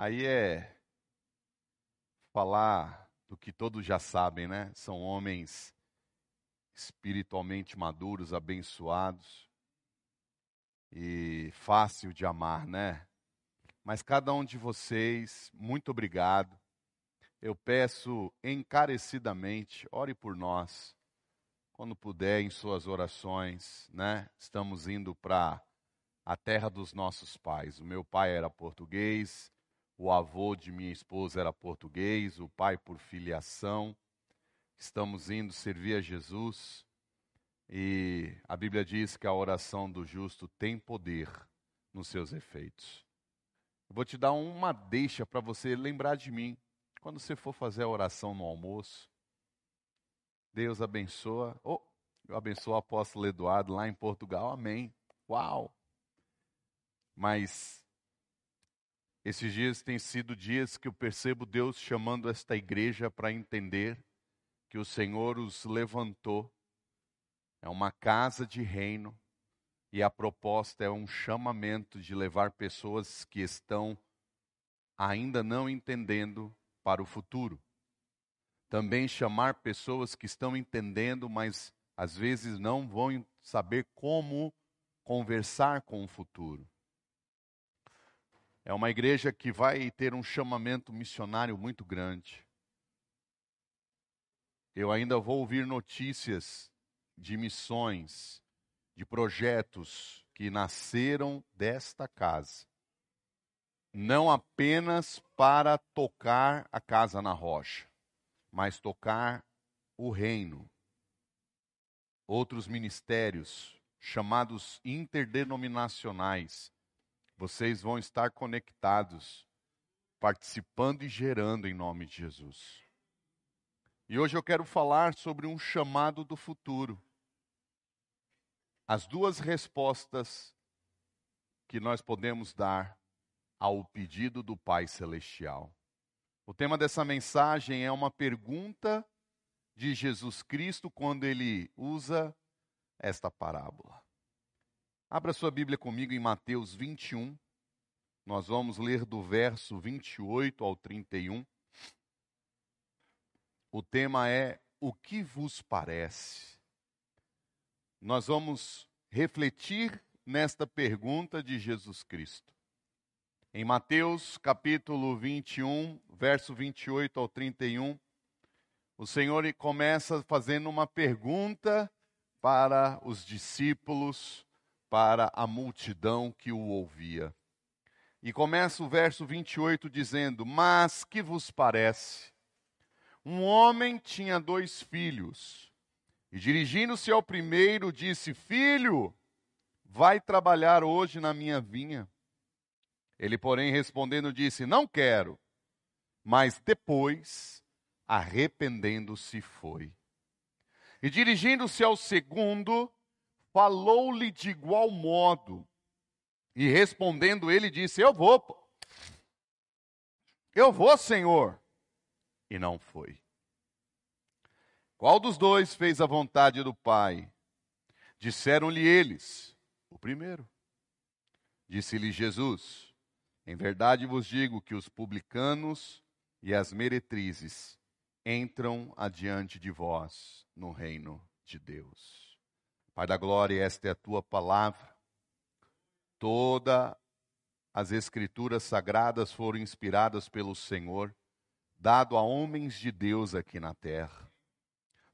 Aí é falar do que todos já sabem, né? São homens espiritualmente maduros, abençoados e fácil de amar, né? Mas cada um de vocês, muito obrigado. Eu peço encarecidamente, ore por nós. Quando puder, em suas orações, né? Estamos indo para a terra dos nossos pais. O meu pai era português, o avô de minha esposa era português, o pai por filiação. Estamos indo servir a Jesus e a Bíblia diz que a oração do justo tem poder nos seus efeitos. Eu vou te dar uma deixa para você lembrar de mim quando você for fazer a oração no almoço. Deus abençoa. Oh, eu abençoo o apóstolo Eduardo lá em Portugal. Amém. Uau! Mas esses dias têm sido dias que eu percebo Deus chamando esta igreja para entender que o Senhor os levantou. É uma casa de reino e a proposta é um chamamento de levar pessoas que estão ainda não entendendo para o futuro. Também chamar pessoas que estão entendendo, mas às vezes não vão saber como conversar com o futuro. É uma igreja que vai ter um chamamento missionário muito grande. Eu ainda vou ouvir notícias de missões, de projetos que nasceram desta casa. Não apenas para tocar a casa na rocha, mas tocar o reino. Outros ministérios, chamados interdenominacionais, vocês vão estar conectados, participando e gerando em nome de Jesus. E hoje eu quero falar sobre um chamado do futuro. As duas respostas que nós podemos dar ao pedido do Pai Celestial. O tema dessa mensagem é uma pergunta de Jesus Cristo quando ele usa esta parábola. Abra sua Bíblia comigo em Mateus 21. Nós vamos ler do verso 28 ao 31. O tema é O que vos parece? Nós vamos refletir nesta pergunta de Jesus Cristo. Em Mateus capítulo 21, verso 28 ao 31, o Senhor começa fazendo uma pergunta para os discípulos para a multidão que o ouvia. E começa o verso 28 dizendo: Mas que vos parece? Um homem tinha dois filhos, e dirigindo-se ao primeiro, disse: Filho, vai trabalhar hoje na minha vinha. Ele, porém, respondendo, disse: Não quero. Mas depois, arrependendo-se, foi. E dirigindo-se ao segundo, falou-lhe de igual modo. E respondendo ele disse: Eu vou, eu vou, Senhor. E não foi. Qual dos dois fez a vontade do Pai? Disseram-lhe eles: O primeiro. Disse-lhe Jesus: Em verdade vos digo que os publicanos e as meretrizes entram adiante de vós no reino de Deus. Pai da glória, esta é a tua palavra. Todas as escrituras sagradas foram inspiradas pelo Senhor, dado a homens de Deus aqui na terra.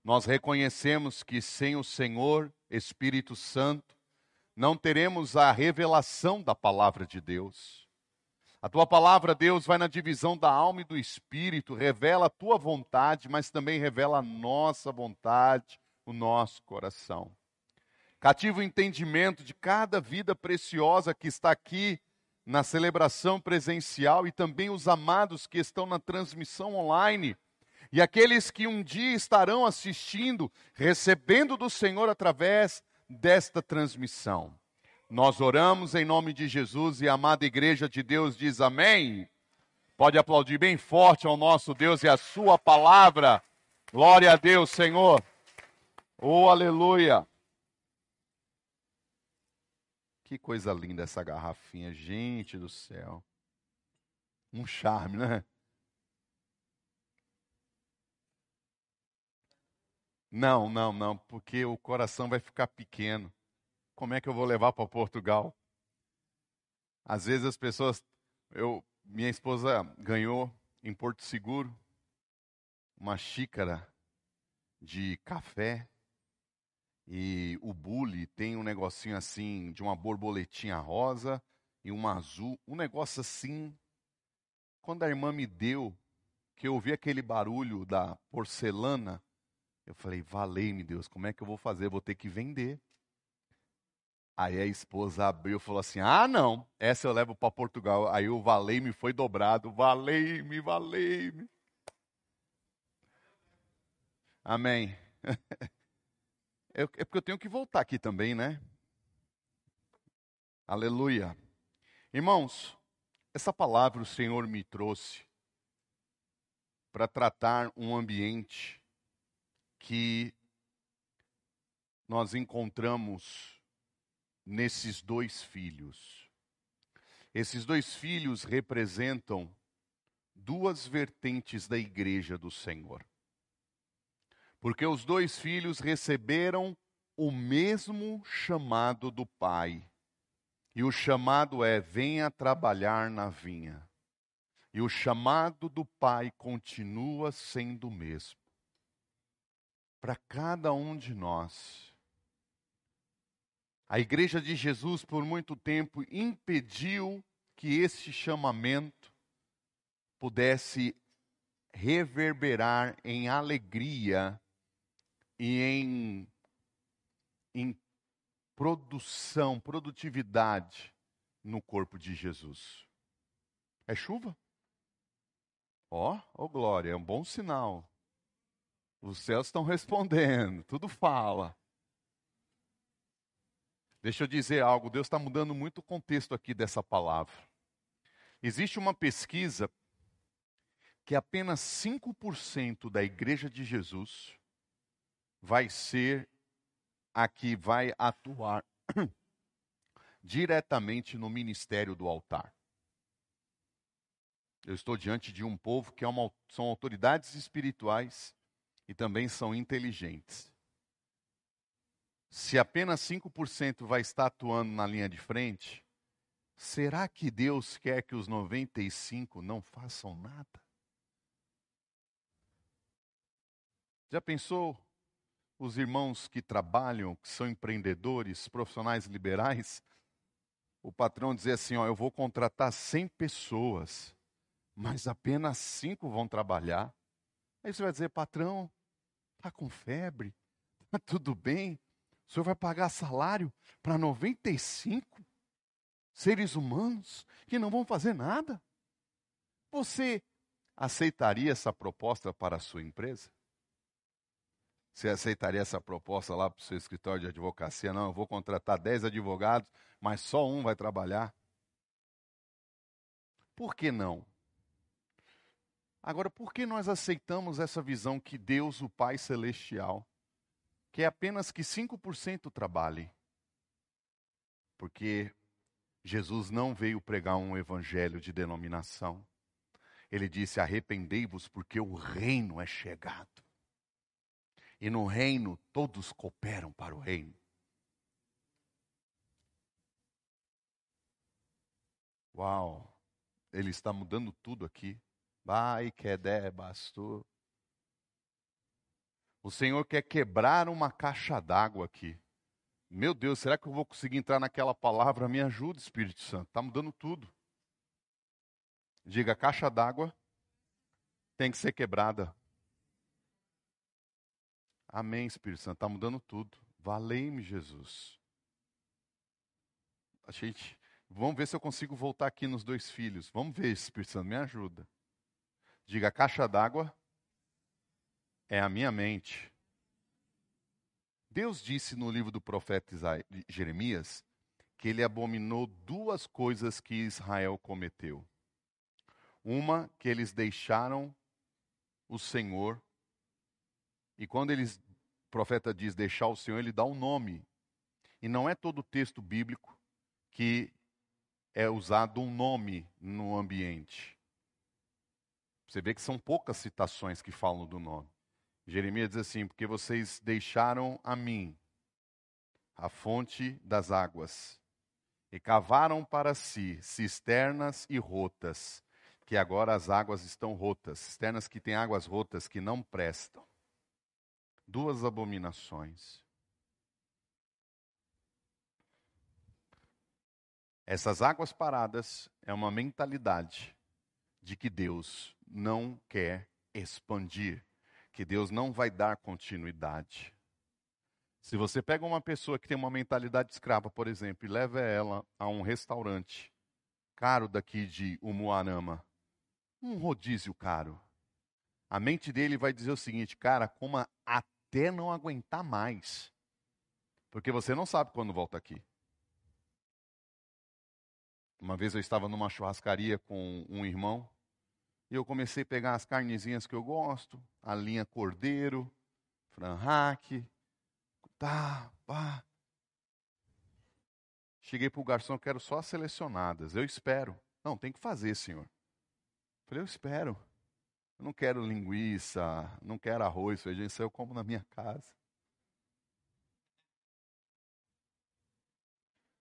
Nós reconhecemos que sem o Senhor, Espírito Santo, não teremos a revelação da palavra de Deus. A tua palavra, Deus, vai na divisão da alma e do espírito, revela a tua vontade, mas também revela a nossa vontade, o nosso coração. Cativa o entendimento de cada vida preciosa que está aqui na celebração presencial e também os amados que estão na transmissão online e aqueles que um dia estarão assistindo, recebendo do Senhor através desta transmissão. Nós oramos em nome de Jesus e a amada igreja de Deus diz amém. Pode aplaudir bem forte ao nosso Deus e a sua palavra. Glória a Deus, Senhor. Oh, aleluia. Que coisa linda essa garrafinha, gente do céu. Um charme, né? Não, não, não, porque o coração vai ficar pequeno. Como é que eu vou levar para Portugal? Às vezes as pessoas, eu, minha esposa ganhou em Porto Seguro uma xícara de café e o bule tem um negocinho assim de uma borboletinha rosa e uma azul, um negócio assim. Quando a irmã me deu, que eu ouvi aquele barulho da porcelana, eu falei, valei-me Deus, como é que eu vou fazer? vou ter que vender. Aí a esposa abriu e falou assim: Ah, não, essa eu levo para Portugal. Aí o valei-me foi dobrado. Valei-me, valei-me. Amém. É porque eu tenho que voltar aqui também, né? Aleluia. Irmãos, essa palavra o Senhor me trouxe para tratar um ambiente que nós encontramos nesses dois filhos. Esses dois filhos representam duas vertentes da igreja do Senhor. Porque os dois filhos receberam o mesmo chamado do Pai. E o chamado é: venha trabalhar na vinha. E o chamado do Pai continua sendo o mesmo para cada um de nós. A igreja de Jesus, por muito tempo, impediu que este chamamento pudesse reverberar em alegria e em, em produção, produtividade no corpo de Jesus. É chuva? Ó, oh, oh glória, é um bom sinal. Os céus estão respondendo, tudo fala. Deixa eu dizer algo, Deus está mudando muito o contexto aqui dessa palavra. Existe uma pesquisa que apenas 5% da igreja de Jesus vai ser a que vai atuar diretamente no ministério do altar. Eu estou diante de um povo que é uma, são autoridades espirituais e também são inteligentes. Se apenas 5% vai estar atuando na linha de frente, será que Deus quer que os 95 não façam nada? Já pensou os irmãos que trabalham, que são empreendedores, profissionais liberais? O patrão dizer assim: ó, eu vou contratar 100 pessoas, mas apenas 5 vão trabalhar. Aí você vai dizer, patrão, está com febre? Está tudo bem? O senhor vai pagar salário para 95 seres humanos que não vão fazer nada? Você aceitaria essa proposta para a sua empresa? Você aceitaria essa proposta lá para o seu escritório de advocacia? Não, eu vou contratar 10 advogados, mas só um vai trabalhar. Por que não? Agora, por que nós aceitamos essa visão que Deus, o Pai Celestial, quer apenas que 5% trabalhe? Porque Jesus não veio pregar um evangelho de denominação. Ele disse: arrependei-vos, porque o reino é chegado. E no reino todos cooperam para o reino. Uau, ele está mudando tudo aqui. Vai, Kedé, bastou. O Senhor quer quebrar uma caixa d'água aqui. Meu Deus, será que eu vou conseguir entrar naquela palavra? Me ajuda, Espírito Santo. Está mudando tudo. Diga, caixa d'água tem que ser quebrada. Amém, Espírito Santo. Está mudando tudo. Valei-me, Jesus. A gente, vamos ver se eu consigo voltar aqui nos dois filhos. Vamos ver, Espírito Santo, me ajuda. Diga, a caixa d'água é a minha mente. Deus disse no livro do profeta Jeremias que ele abominou duas coisas que Israel cometeu. Uma, que eles deixaram o Senhor. E quando eles, profeta diz deixar o Senhor, ele dá um nome. E não é todo o texto bíblico que é usado um nome no ambiente. Você vê que são poucas citações que falam do nome. Jeremias diz assim: Porque vocês deixaram a mim a fonte das águas e cavaram para si cisternas e rotas, que agora as águas estão rotas, cisternas que têm águas rotas que não prestam. Duas abominações. Essas águas paradas é uma mentalidade de que Deus não quer expandir, que Deus não vai dar continuidade. Se você pega uma pessoa que tem uma mentalidade escrava, por exemplo, e leva ela a um restaurante caro daqui de Umuarama, um rodízio caro, a mente dele vai dizer o seguinte, cara, coma até não aguentar mais, porque você não sabe quando volta aqui. Uma vez eu estava numa churrascaria com um irmão e eu comecei a pegar as carnezinhas que eu gosto, a linha cordeiro, franhaque, tá, pá. Cheguei para o garçom, quero só as selecionadas. Eu espero. Não, tem que fazer, senhor. Falei, eu espero. Eu não quero linguiça, não quero arroz, feijão, isso eu como na minha casa.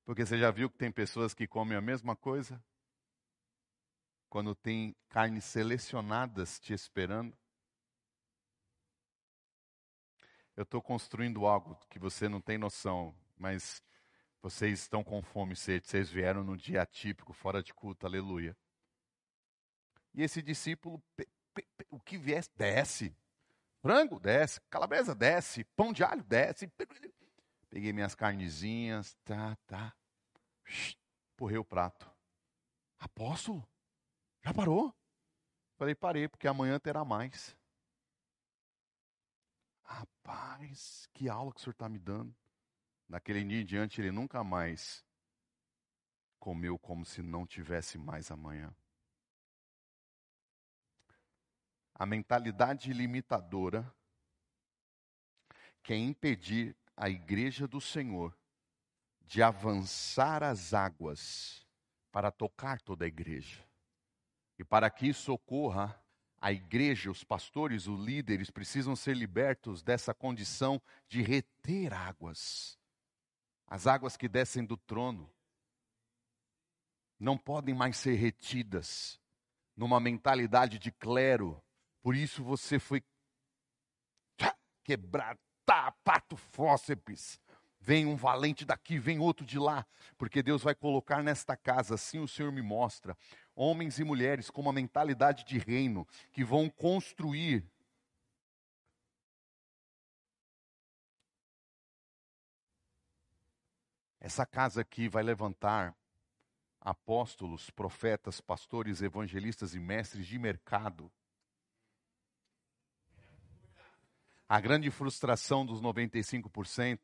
Porque você já viu que tem pessoas que comem a mesma coisa? Quando tem carnes selecionadas te esperando? Eu estou construindo algo que você não tem noção, mas vocês estão com fome sede. Vocês vieram num dia atípico, fora de culto, aleluia. E esse discípulo, o que viesse, desce. Frango, desce. Calabresa, desce. Pão de alho, desce. Peguei minhas carnezinhas, tá, tá. Porrei o prato. Apóstolo, já parou? Falei, parei, porque amanhã terá mais. Rapaz, que aula que o senhor está me dando. Naquele dia em diante, ele nunca mais comeu como se não tivesse mais amanhã. A mentalidade limitadora quer impedir a igreja do Senhor de avançar as águas para tocar toda a igreja. E para que isso ocorra, a igreja, os pastores, os líderes precisam ser libertos dessa condição de reter águas. As águas que descem do trono não podem mais ser retidas numa mentalidade de clero. Por isso você foi quebrado, tá, pato fósseis. Vem um valente daqui, vem outro de lá, porque Deus vai colocar nesta casa, assim o Senhor me mostra, homens e mulheres com uma mentalidade de reino, que vão construir Essa casa aqui vai levantar apóstolos, profetas, pastores, evangelistas e mestres de mercado. A grande frustração dos 95%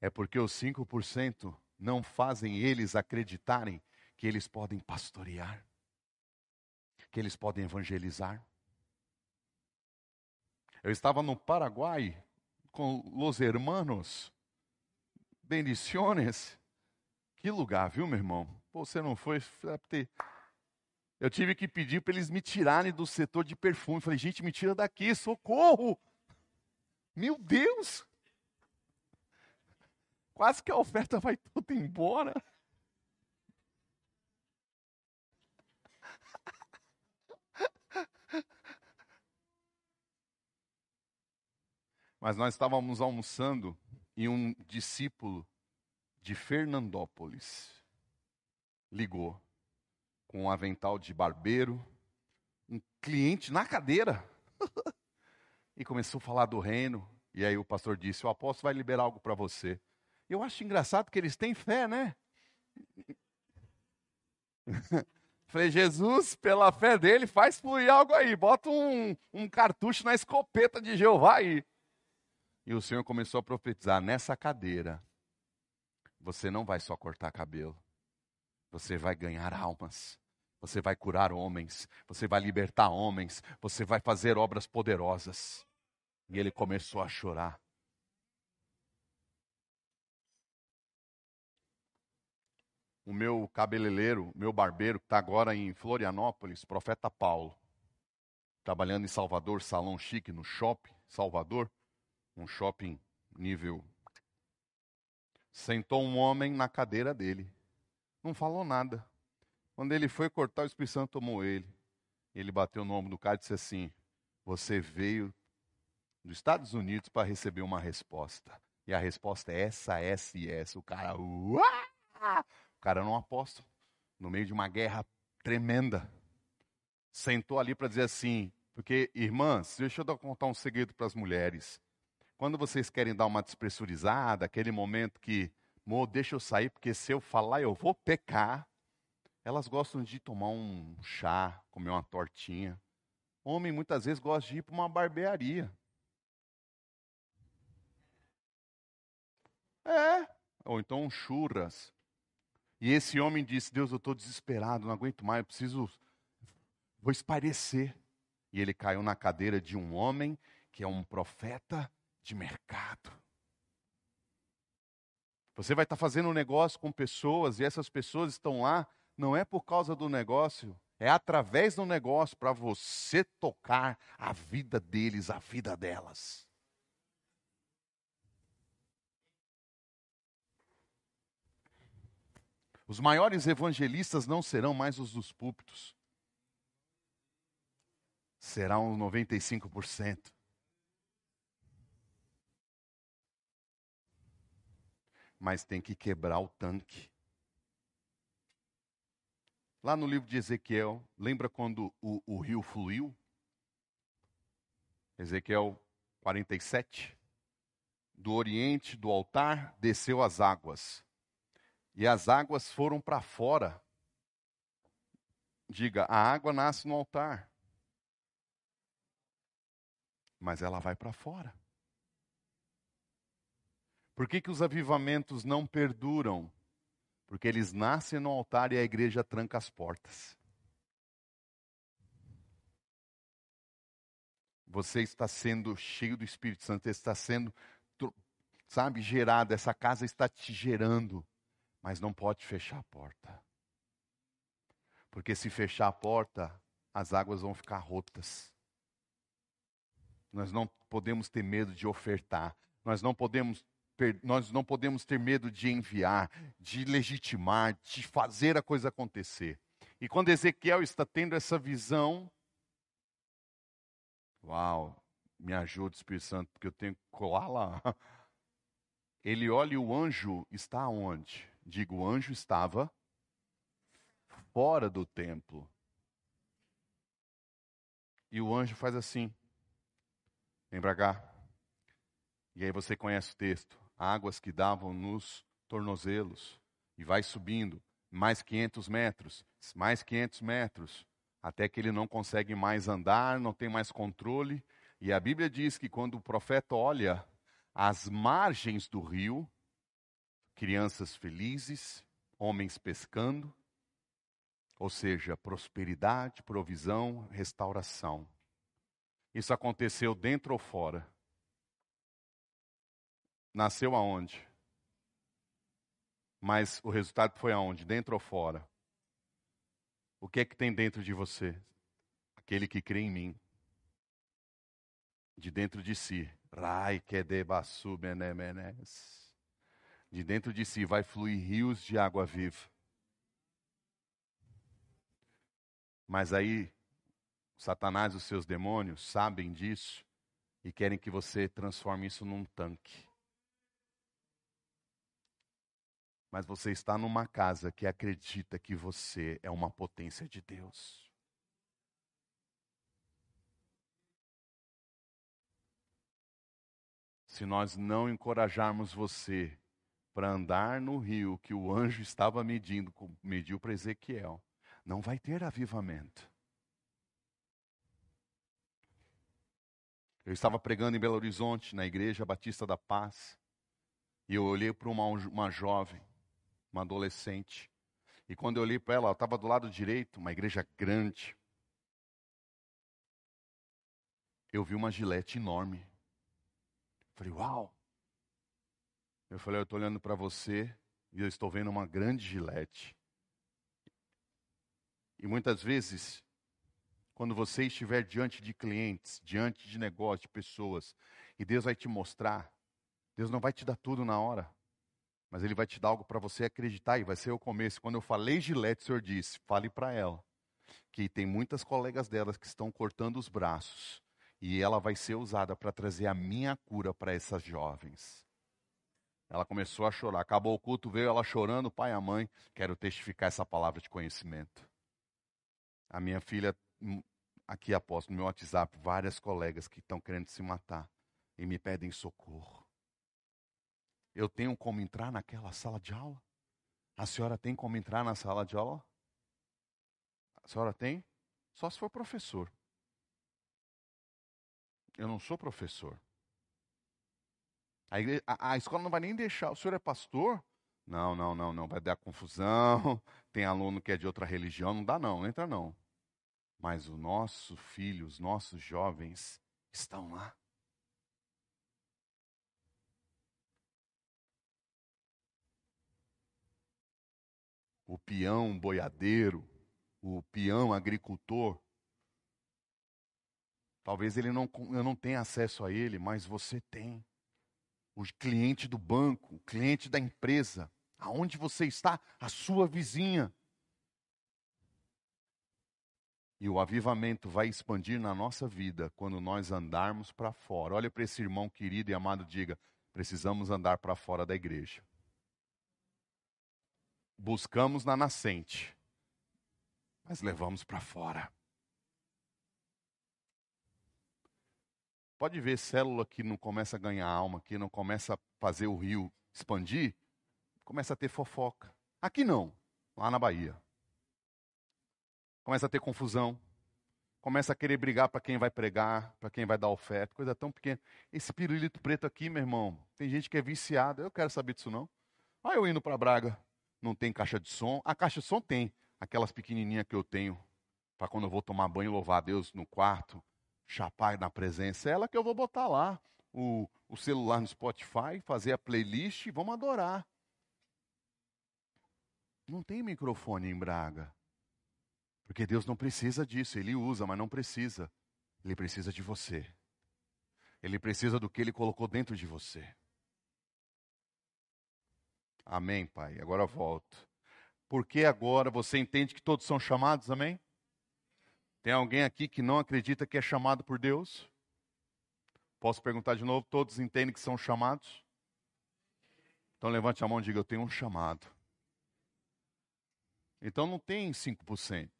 é porque os 5% não fazem eles acreditarem que eles podem pastorear, que eles podem evangelizar. Eu estava no Paraguai com os hermanos, bendiciones. Que lugar, viu, meu irmão? Você não foi? Eu tive que pedir para eles me tirarem do setor de perfume. Falei, gente, me tira daqui, socorro! Meu Deus! Quase que a oferta vai toda embora. Mas nós estávamos almoçando e um discípulo de Fernandópolis ligou com um avental de barbeiro, um cliente na cadeira, e começou a falar do reino. E aí o pastor disse: O apóstolo vai liberar algo para você. Eu acho engraçado que eles têm fé, né? Falei, Jesus, pela fé dele, faz fluir algo aí. Bota um, um cartucho na escopeta de Jeová aí. E o Senhor começou a profetizar: nessa cadeira, você não vai só cortar cabelo, você vai ganhar almas. Você vai curar homens, você vai libertar homens, você vai fazer obras poderosas. E ele começou a chorar. o meu cabeleireiro, meu barbeiro, que está agora em Florianópolis, profeta Paulo. trabalhando em Salvador, salão chique no shopping, Salvador, um shopping nível. Sentou um homem na cadeira dele. Não falou nada. Quando ele foi cortar, o Espírito Santo tomou ele. Ele bateu no ombro do cara e disse assim: Você veio dos Estados Unidos para receber uma resposta. E a resposta é essa, essa e essa. O cara, uá! o cara um apóstolo, no meio de uma guerra tremenda. Sentou ali para dizer assim: porque, irmãs, deixa eu contar um segredo para as mulheres. Quando vocês querem dar uma despressurizada, aquele momento que, mo, deixa eu sair, porque se eu falar eu vou pecar. Elas gostam de tomar um chá, comer uma tortinha. Homem muitas vezes gosta de ir para uma barbearia. É, ou então um churras. E esse homem disse: Deus, eu estou desesperado, não aguento mais, eu preciso, vou esparecer. E ele caiu na cadeira de um homem que é um profeta de mercado. Você vai estar fazendo um negócio com pessoas e essas pessoas estão lá, não é por causa do negócio, é através do negócio para você tocar a vida deles, a vida delas. Os maiores evangelistas não serão mais os dos púlpitos será uns 95%. Mas tem que quebrar o tanque. Lá no livro de Ezequiel, lembra quando o, o rio fluiu? Ezequiel 47. Do oriente do altar desceu as águas, e as águas foram para fora. Diga, a água nasce no altar mas ela vai para fora. Por que, que os avivamentos não perduram? Porque eles nascem no altar e a igreja tranca as portas. Você está sendo cheio do Espírito Santo, está sendo, sabe, gerado, essa casa está te gerando, mas não pode fechar a porta. Porque se fechar a porta, as águas vão ficar rotas. Nós não podemos ter medo de ofertar. Nós não podemos nós não podemos ter medo de enviar, de legitimar, de fazer a coisa acontecer. E quando Ezequiel está tendo essa visão, uau, me ajuda, Espírito Santo, porque eu tenho que colar lá. Ele olha e o anjo está onde? Digo, o anjo estava fora do templo. E o anjo faz assim. Vem para cá. E aí você conhece o texto. Águas que davam nos tornozelos. E vai subindo. Mais 500 metros. Mais 500 metros. Até que ele não consegue mais andar, não tem mais controle. E a Bíblia diz que quando o profeta olha as margens do rio, crianças felizes, homens pescando, ou seja, prosperidade, provisão, restauração. Isso aconteceu dentro ou fora? Nasceu aonde? Mas o resultado foi aonde? Dentro ou fora? O que é que tem dentro de você? Aquele que crê em mim. De dentro de si. Rai que debasu benemenes. De dentro de si vai fluir rios de água viva. Mas aí Satanás e os seus demônios sabem disso e querem que você transforme isso num tanque. Mas você está numa casa que acredita que você é uma potência de Deus. Se nós não encorajarmos você para andar no rio que o anjo estava medindo, mediu para Ezequiel, não vai ter avivamento. Eu estava pregando em Belo Horizonte, na Igreja Batista da Paz, e eu olhei para uma, uma jovem, uma adolescente, e quando eu olhei para ela, ela estava do lado direito, uma igreja grande. Eu vi uma gilete enorme. Falei, uau! Eu falei, eu estou olhando para você e eu estou vendo uma grande gilete. E muitas vezes quando você estiver diante de clientes, diante de negócios, de pessoas, e Deus vai te mostrar, Deus não vai te dar tudo na hora, mas Ele vai te dar algo para você acreditar e vai ser o começo. Quando eu falei Gilete, o Senhor disse: fale para ela que tem muitas colegas delas que estão cortando os braços e ela vai ser usada para trazer a minha cura para essas jovens. Ela começou a chorar. Acabou o culto, veio ela chorando, pai e a mãe. Quero testificar essa palavra de conhecimento. A minha filha, hum, aqui após no meu WhatsApp, várias colegas que estão querendo se matar e me pedem socorro. Eu tenho como entrar naquela sala de aula? A senhora tem como entrar na sala de aula? A senhora tem? Só se for professor. Eu não sou professor. A, igreja, a, a, escola não vai nem deixar. O senhor é pastor? Não, não, não, não. Vai dar confusão. Tem aluno que é de outra religião. Não dá, não. Entra, não. Mas o nosso filho, os nossos jovens estão lá. O peão boiadeiro, o peão agricultor, talvez ele não, eu não tenha acesso a ele, mas você tem. O cliente do banco, o cliente da empresa, aonde você está, a sua vizinha. E o avivamento vai expandir na nossa vida quando nós andarmos para fora. Olha para esse irmão querido e amado, diga: precisamos andar para fora da igreja. Buscamos na nascente, mas levamos para fora. Pode ver célula que não começa a ganhar alma, que não começa a fazer o rio expandir, começa a ter fofoca. Aqui não, lá na Bahia. Começa a ter confusão. Começa a querer brigar para quem vai pregar, para quem vai dar oferta, coisa tão pequena. Esse pirulito preto aqui, meu irmão, tem gente que é viciada. Eu quero saber disso não. Olha eu indo para Braga, não tem caixa de som. A caixa de som tem, aquelas pequenininhas que eu tenho para quando eu vou tomar banho louvar a Deus no quarto, chapar na presença, é ela que eu vou botar lá o, o celular no Spotify, fazer a playlist e vamos adorar. Não tem microfone em Braga. Porque Deus não precisa disso, Ele usa, mas não precisa. Ele precisa de você. Ele precisa do que Ele colocou dentro de você. Amém, Pai. Agora volto. Porque agora você entende que todos são chamados, amém? Tem alguém aqui que não acredita que é chamado por Deus? Posso perguntar de novo? Todos entendem que são chamados? Então levante a mão e diga: Eu tenho um chamado. Então não tem 5%.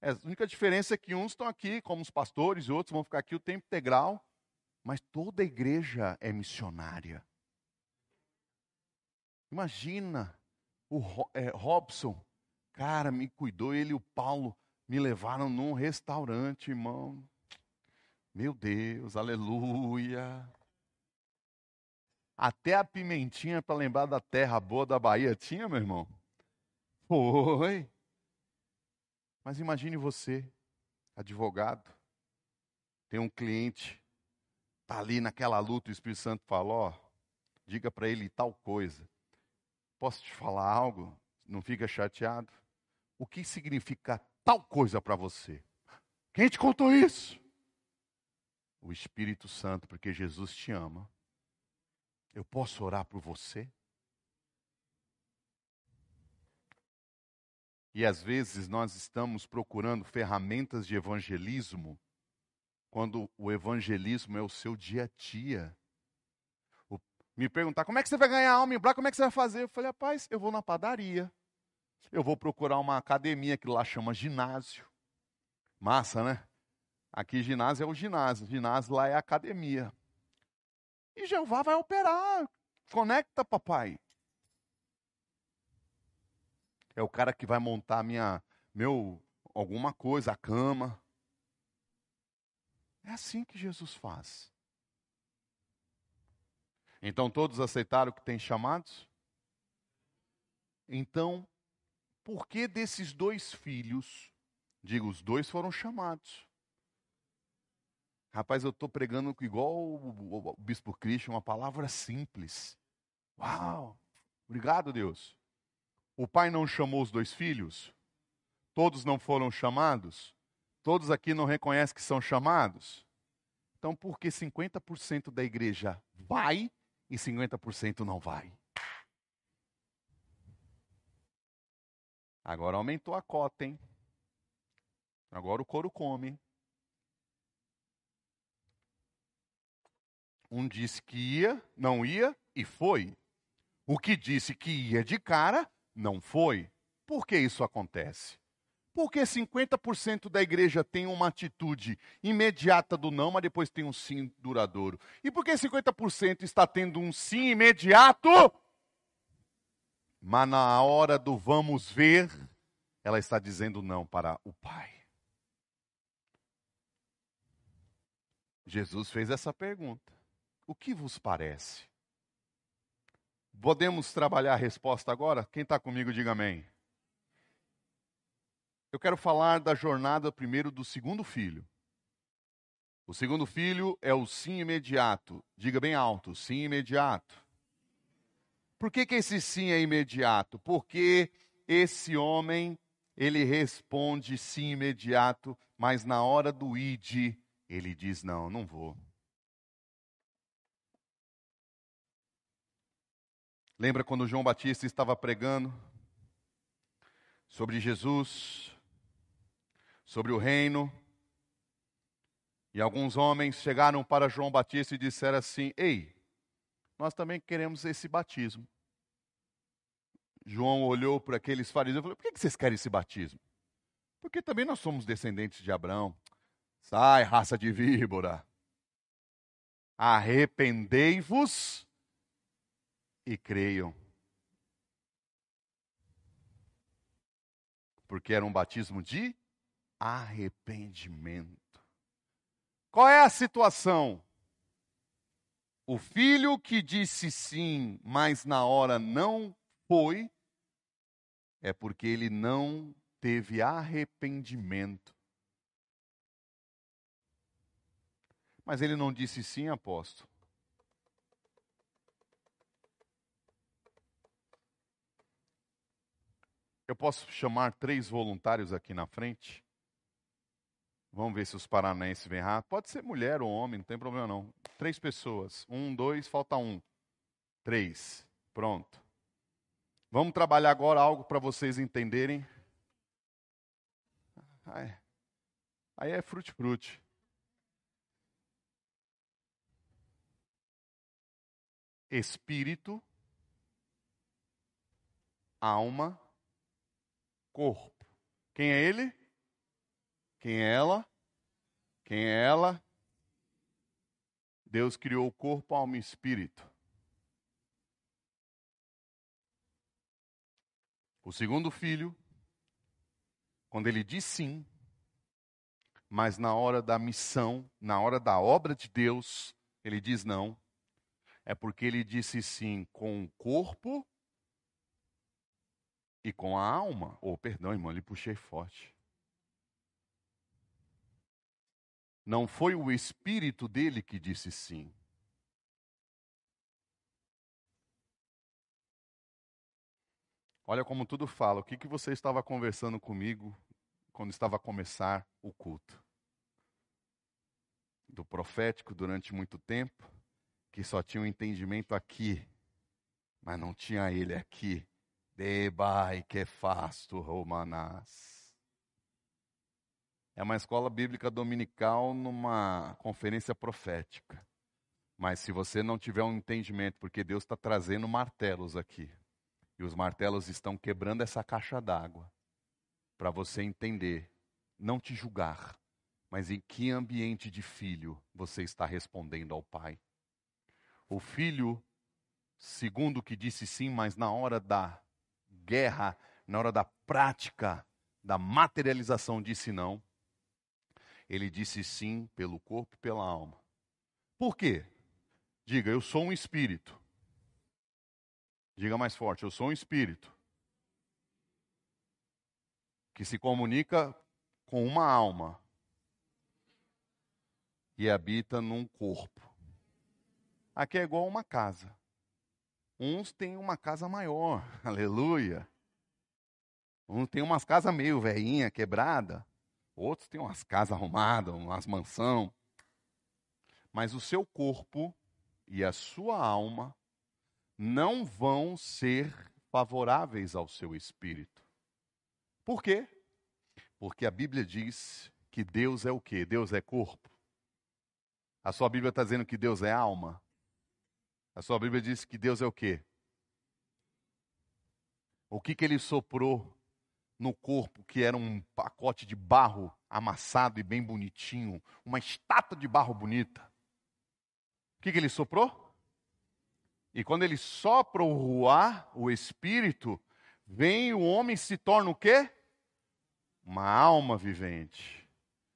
É, a única diferença é que uns estão aqui, como os pastores, e outros vão ficar aqui o tempo integral. Mas toda igreja é missionária. Imagina o é, Robson, cara, me cuidou, ele e o Paulo me levaram num restaurante, irmão. Meu Deus, aleluia. Até a pimentinha para lembrar da terra boa da Bahia tinha, meu irmão? Foi. Mas imagine você, advogado, tem um cliente, está ali naquela luta, o Espírito Santo fala, ó, diga para ele tal coisa. Posso te falar algo? Não fica chateado? O que significa tal coisa para você. Quem te contou isso? O Espírito Santo, porque Jesus te ama. Eu posso orar por você? E às vezes nós estamos procurando ferramentas de evangelismo, quando o evangelismo é o seu dia a dia. Me perguntar, como é que você vai ganhar alma em como é que você vai fazer? Eu falei, rapaz, eu vou na padaria. Eu vou procurar uma academia que lá chama ginásio. Massa, né? Aqui ginásio é o ginásio, ginásio lá é a academia. E Jeová vai operar. Conecta, papai. É o cara que vai montar minha, meu, alguma coisa, a cama. É assim que Jesus faz. Então todos aceitaram que tem chamados? Então por que desses dois filhos, digo, os dois foram chamados. Rapaz, eu estou pregando igual o Bispo Cristo, uma palavra simples. Uau! Obrigado, Deus. O pai não chamou os dois filhos? Todos não foram chamados? Todos aqui não reconhecem que são chamados? Então, por que 50% da igreja vai e 50% não vai? Agora aumentou a cota, hein? Agora o couro come. Um disse que ia, não ia e foi. O que disse que ia de cara, não foi. Por que isso acontece? Porque 50% da igreja tem uma atitude imediata do não, mas depois tem um sim duradouro. E por que 50% está tendo um sim imediato, mas na hora do vamos ver, ela está dizendo não para o Pai? Jesus fez essa pergunta. O que vos parece? Podemos trabalhar a resposta agora? Quem está comigo, diga amém. Eu quero falar da jornada primeiro do segundo filho. O segundo filho é o sim imediato. Diga bem alto, sim imediato. Por que, que esse sim é imediato? Porque esse homem, ele responde sim imediato, mas na hora do id, ele diz: Não, não vou. Lembra quando João Batista estava pregando sobre Jesus, sobre o reino? E alguns homens chegaram para João Batista e disseram assim: Ei, nós também queremos esse batismo. João olhou para aqueles fariseus e falou: Por que vocês querem esse batismo? Porque também nós somos descendentes de Abraão. Sai, raça de víbora. Arrependei-vos e creiam. Porque era um batismo de arrependimento. Qual é a situação? O filho que disse sim, mas na hora não foi, é porque ele não teve arrependimento. Mas ele não disse sim, apóstolo. Eu posso chamar três voluntários aqui na frente? Vamos ver se os paranaenses vêm rápido. Pode ser mulher ou homem, não tem problema não. Três pessoas. Um, dois, falta um. Três. Pronto. Vamos trabalhar agora algo para vocês entenderem. Aí é frute-frute. espírito, alma, corpo. Quem é ele? Quem é ela? Quem é ela? Deus criou o corpo, alma e espírito. O segundo filho, quando ele diz sim, mas na hora da missão, na hora da obra de Deus, ele diz não é porque ele disse sim com o corpo e com a alma. Ou, oh, perdão, irmão, ele puxei forte. Não foi o espírito dele que disse sim. Olha como tudo fala. O que, que você estava conversando comigo quando estava a começar o culto? Do profético durante muito tempo que só tinha um entendimento aqui, mas não tinha ele aqui. Debai que fasto romanás. É uma escola bíblica dominical numa conferência profética. Mas se você não tiver um entendimento, porque Deus está trazendo martelos aqui, e os martelos estão quebrando essa caixa d'água, para você entender, não te julgar, mas em que ambiente de filho você está respondendo ao Pai. O filho, segundo que disse sim, mas na hora da guerra, na hora da prática, da materialização, disse não. Ele disse sim pelo corpo e pela alma. Por quê? Diga, eu sou um espírito. Diga mais forte, eu sou um espírito. Que se comunica com uma alma e habita num corpo. Aqui é igual uma casa. Uns têm uma casa maior, aleluia. Uns têm umas casas meio veinha, quebrada. Outros têm umas casas arrumadas, umas mansão. Mas o seu corpo e a sua alma não vão ser favoráveis ao seu espírito. Por quê? Porque a Bíblia diz que Deus é o quê? Deus é corpo. A sua Bíblia está dizendo que Deus é alma. A sua Bíblia diz que Deus é o quê? O que, que ele soprou no corpo, que era um pacote de barro amassado e bem bonitinho, uma estátua de barro bonita? O que, que ele soprou? E quando ele sopra o ruar, o espírito, vem o homem se torna o quê? Uma alma vivente.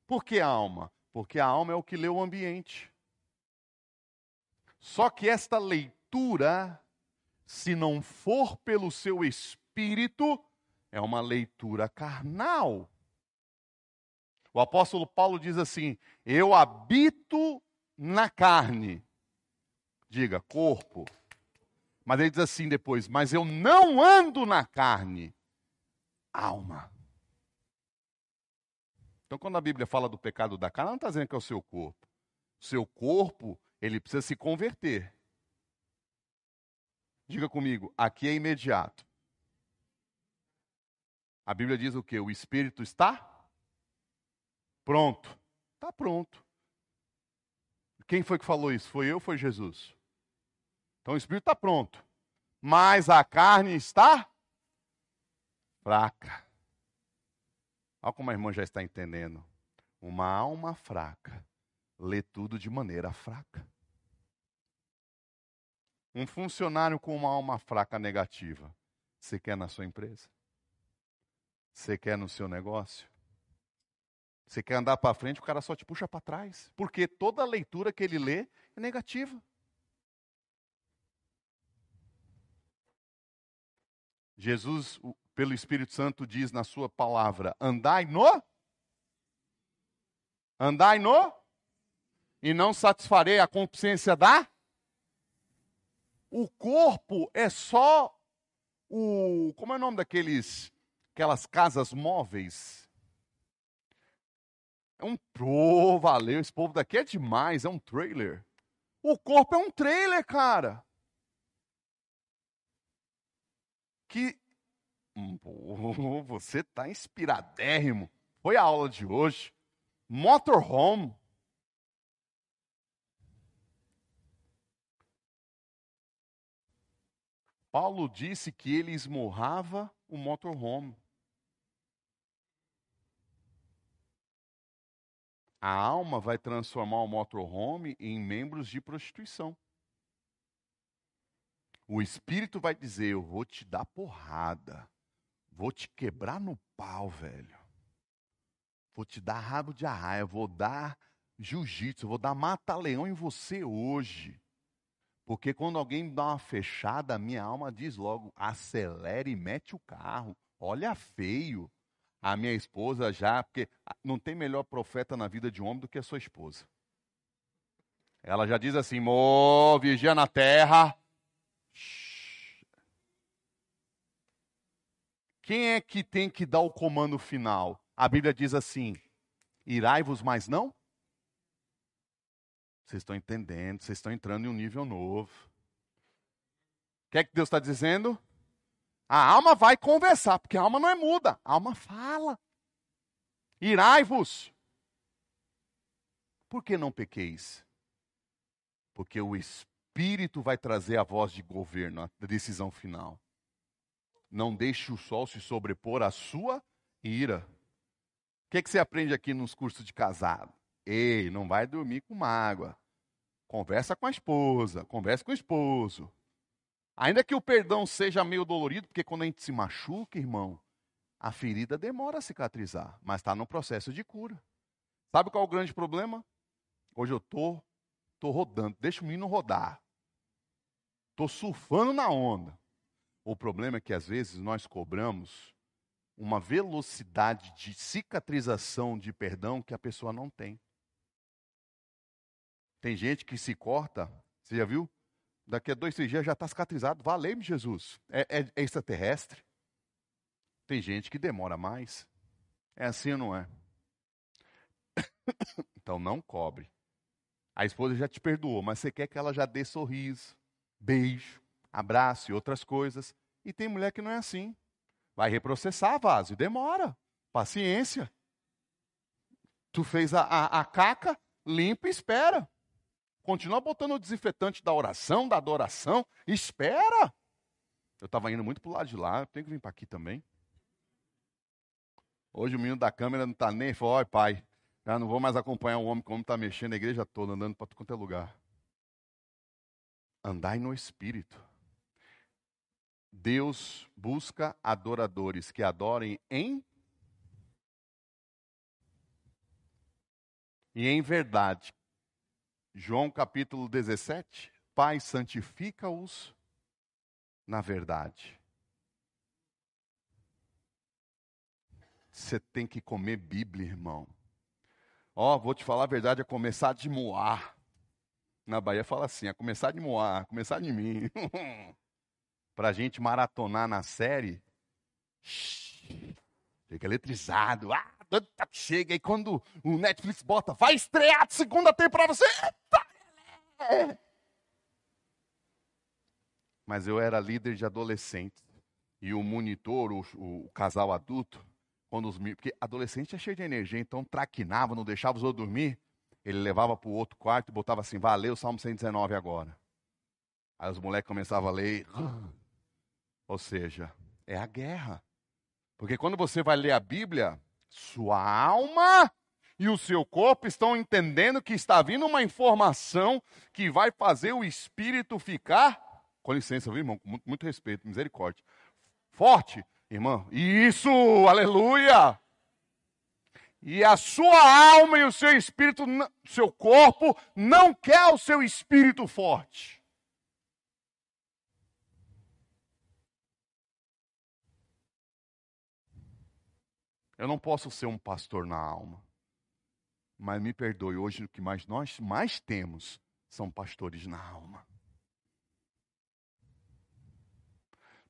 Por que alma? Porque a alma é o que lê o ambiente. Só que esta leitura, se não for pelo seu espírito, é uma leitura carnal. O apóstolo Paulo diz assim: Eu habito na carne. Diga, corpo. Mas ele diz assim depois: Mas eu não ando na carne, alma. Então, quando a Bíblia fala do pecado da carne, não está dizendo que é o seu corpo. O seu corpo ele precisa se converter. Diga comigo, aqui é imediato. A Bíblia diz o que? O espírito está pronto. Está pronto. Quem foi que falou isso? Foi eu ou foi Jesus? Então o espírito está pronto. Mas a carne está fraca. Olha como a irmã já está entendendo. Uma alma fraca lê tudo de maneira fraca. Um funcionário com uma alma fraca negativa, você quer na sua empresa? Você quer no seu negócio? Você quer andar para frente, o cara só te puxa para trás. Porque toda leitura que ele lê é negativa. Jesus, pelo Espírito Santo, diz na sua palavra: andai no. Andai no. E não satisfarei a consciência da o corpo é só o. Como é o nome daqueles. Aquelas casas móveis? É um. Pô, valeu, esse povo daqui é demais, é um trailer. O corpo é um trailer, cara. Que. Pô, você está inspiradérrimo. Foi a aula de hoje. Motorhome. Paulo disse que ele esmurrava o motorhome. A alma vai transformar o motorhome em membros de prostituição. O espírito vai dizer: Eu vou te dar porrada, vou te quebrar no pau, velho. Vou te dar rabo de arraia, vou dar jiu-jitsu, vou dar mata-leão em você hoje. Porque quando alguém me dá uma fechada, a minha alma diz logo: acelere e mete o carro. Olha feio. A minha esposa já, porque não tem melhor profeta na vida de um homem do que a sua esposa. Ela já diz assim: Mô, vigia na terra. Quem é que tem que dar o comando final? A Bíblia diz assim: irai-vos, mas não vocês estão entendendo, vocês estão entrando em um nível novo. O que é que Deus está dizendo? A alma vai conversar, porque a alma não é muda, a alma fala. Irai-vos. Por que não pequeis? Porque o Espírito vai trazer a voz de governo, a decisão final. Não deixe o sol se sobrepor à sua ira. O que, é que você aprende aqui nos cursos de casado? Ei, não vai dormir com mágoa. Conversa com a esposa, conversa com o esposo. Ainda que o perdão seja meio dolorido, porque quando a gente se machuca, irmão, a ferida demora a cicatrizar, mas está no processo de cura. Sabe qual é o grande problema? Hoje eu tô, tô rodando, deixa o menino rodar. Tô surfando na onda. O problema é que às vezes nós cobramos uma velocidade de cicatrização de perdão que a pessoa não tem. Tem gente que se corta, você já viu? Daqui a dois, três dias já está cicatrizado. Valeu-me, Jesus. É, é, é extraterrestre. Tem gente que demora mais. É assim ou não é? Então não cobre. A esposa já te perdoou, mas você quer que ela já dê sorriso, beijo, abraço e outras coisas. E tem mulher que não é assim. Vai reprocessar vaso e demora. Paciência. Tu fez a, a, a caca, limpa e espera. Continua botando o desinfetante da oração, da adoração. Espera. Eu estava indo muito para o lado de lá, eu tenho que vir para aqui também. Hoje o menino da câmera não está nem, falou, olha pai, já não vou mais acompanhar o homem como está mexendo a igreja toda, andando para quanto é lugar. Andai no Espírito. Deus busca adoradores que adorem em e em verdade. João capítulo 17. Pai, santifica-os na verdade. Você tem que comer Bíblia, irmão. Ó, oh, vou te falar a verdade, é começar de moar. Na Bahia fala assim, é começar de moar, começar de mim. Para a gente maratonar na série, fica eletrizado. Ah, chega. E quando o Netflix bota, vai estrear de segunda temporada, você. Eita! Mas eu era líder de adolescentes. E o monitor, o, o casal adulto, quando os porque adolescente é cheio de energia, então traquinava, não deixava os outros dormir. Ele levava para o outro quarto e botava assim: valeu, Salmo 119 agora. Aí os moleques começavam a ler. Ou seja, é a guerra. Porque quando você vai ler a Bíblia, sua alma e o seu corpo estão entendendo que está vindo uma informação que vai fazer o espírito ficar, com licença, viu, irmão? Com muito, muito respeito, misericórdia. Forte, irmão. Isso, aleluia! E a sua alma e o seu espírito, seu corpo, não quer o seu espírito forte. Eu não posso ser um pastor na alma. Mas me perdoe, hoje o que mais nós mais temos são pastores na alma.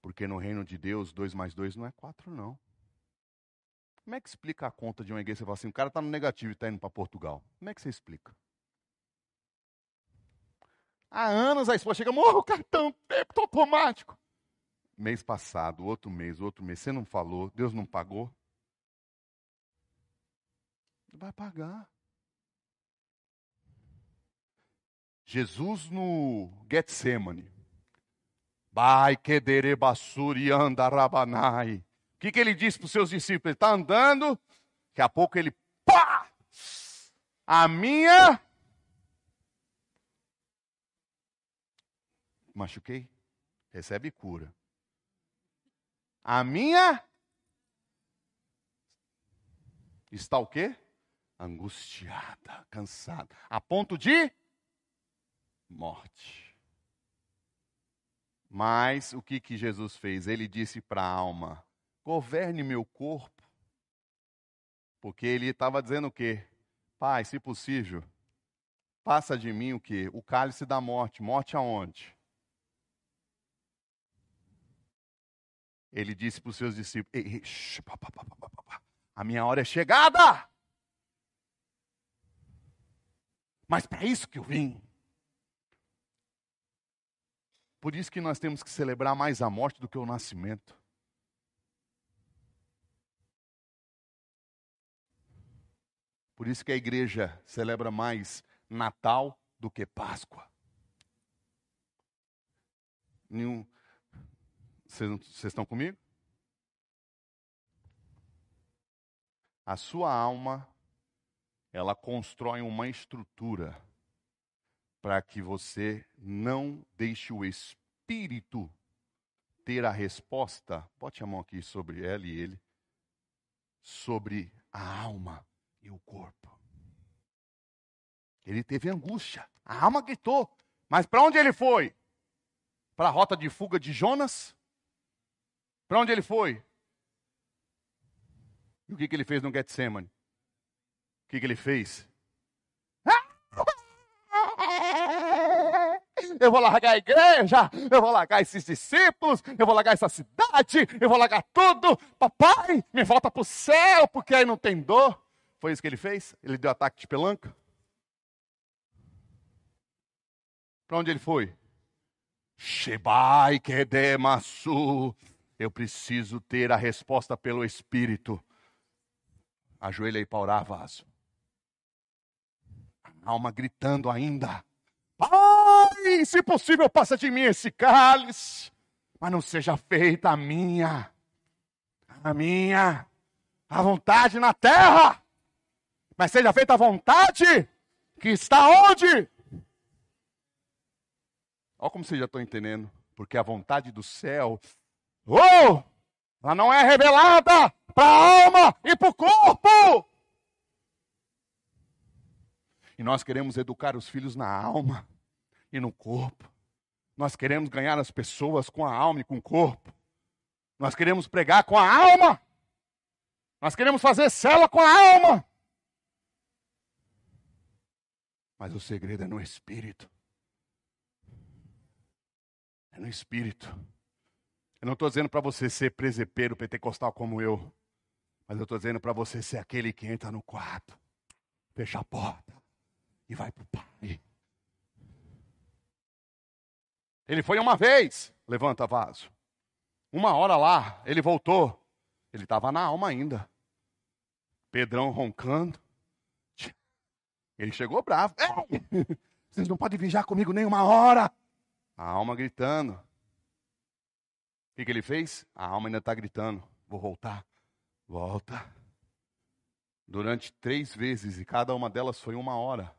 Porque no reino de Deus, dois mais dois não é quatro, não. Como é que explica a conta de uma igreja? Você fala assim, o cara está no negativo e está indo para Portugal. Como é que você explica? Há anos a esposa chega, morra o cartão, débito automático. Mês passado, outro mês, outro mês, você não falou, Deus não pagou. Vai pagar. Jesus no Getsemane. Vai quedere basuri andarabanai. O que, que ele disse para os seus discípulos? Ele está andando, daqui a pouco ele, pá! A minha. Machuquei? Recebe cura. A minha. Está o quê? Angustiada, cansada, a ponto de morte. Mas o que, que Jesus fez? Ele disse para a alma: governe meu corpo. Porque ele estava dizendo o quê? Pai, se possível, passa de mim o quê? O cálice da morte. Morte aonde? Ele disse para os seus discípulos: ei, ei, a minha hora é chegada. Mas para isso que eu vim. Por isso que nós temos que celebrar mais a morte do que o nascimento. Por isso que a igreja celebra mais Natal do que Páscoa. Nenhum. Vocês estão comigo? A sua alma ela constrói uma estrutura para que você não deixe o espírito ter a resposta. Bote a mão aqui sobre ela e ele, sobre a alma e o corpo. Ele teve angústia, a alma gritou, mas para onde ele foi? Para a rota de fuga de Jonas? Para onde ele foi? E o que, que ele fez no Getsemane? Que, que ele fez? Eu vou largar a igreja, eu vou largar esses discípulos, eu vou largar essa cidade, eu vou largar tudo. Papai, me volta para o céu, porque aí não tem dor. Foi isso que ele fez? Ele deu ataque de pelanca? Para onde ele foi? Shebai Kedemassu. Eu preciso ter a resposta pelo Espírito. Ajoelha aí para orar, vaso. Alma gritando ainda. Pai, se possível, passa de mim esse cálice, mas não seja feita a minha, a minha, a vontade na terra, mas seja feita a vontade que está onde? Olha como vocês já estão entendendo, porque a vontade do céu, oh, ela não é revelada para a alma e para o corpo. E nós queremos educar os filhos na alma e no corpo. Nós queremos ganhar as pessoas com a alma e com o corpo. Nós queremos pregar com a alma. Nós queremos fazer cela com a alma. Mas o segredo é no espírito. É no espírito. Eu não estou dizendo para você ser presepeiro pentecostal como eu. Mas eu estou dizendo para você ser aquele que entra no quarto, fecha a porta e vai para o Pai. Ele foi uma vez, levanta vaso. Uma hora lá, ele voltou. Ele estava na alma ainda. Pedrão roncando. Ele chegou bravo. Ei, vocês não podem viajar comigo nem uma hora. A alma gritando. O que, que ele fez? A alma ainda está gritando. Vou voltar. Volta. Durante três vezes, e cada uma delas foi uma hora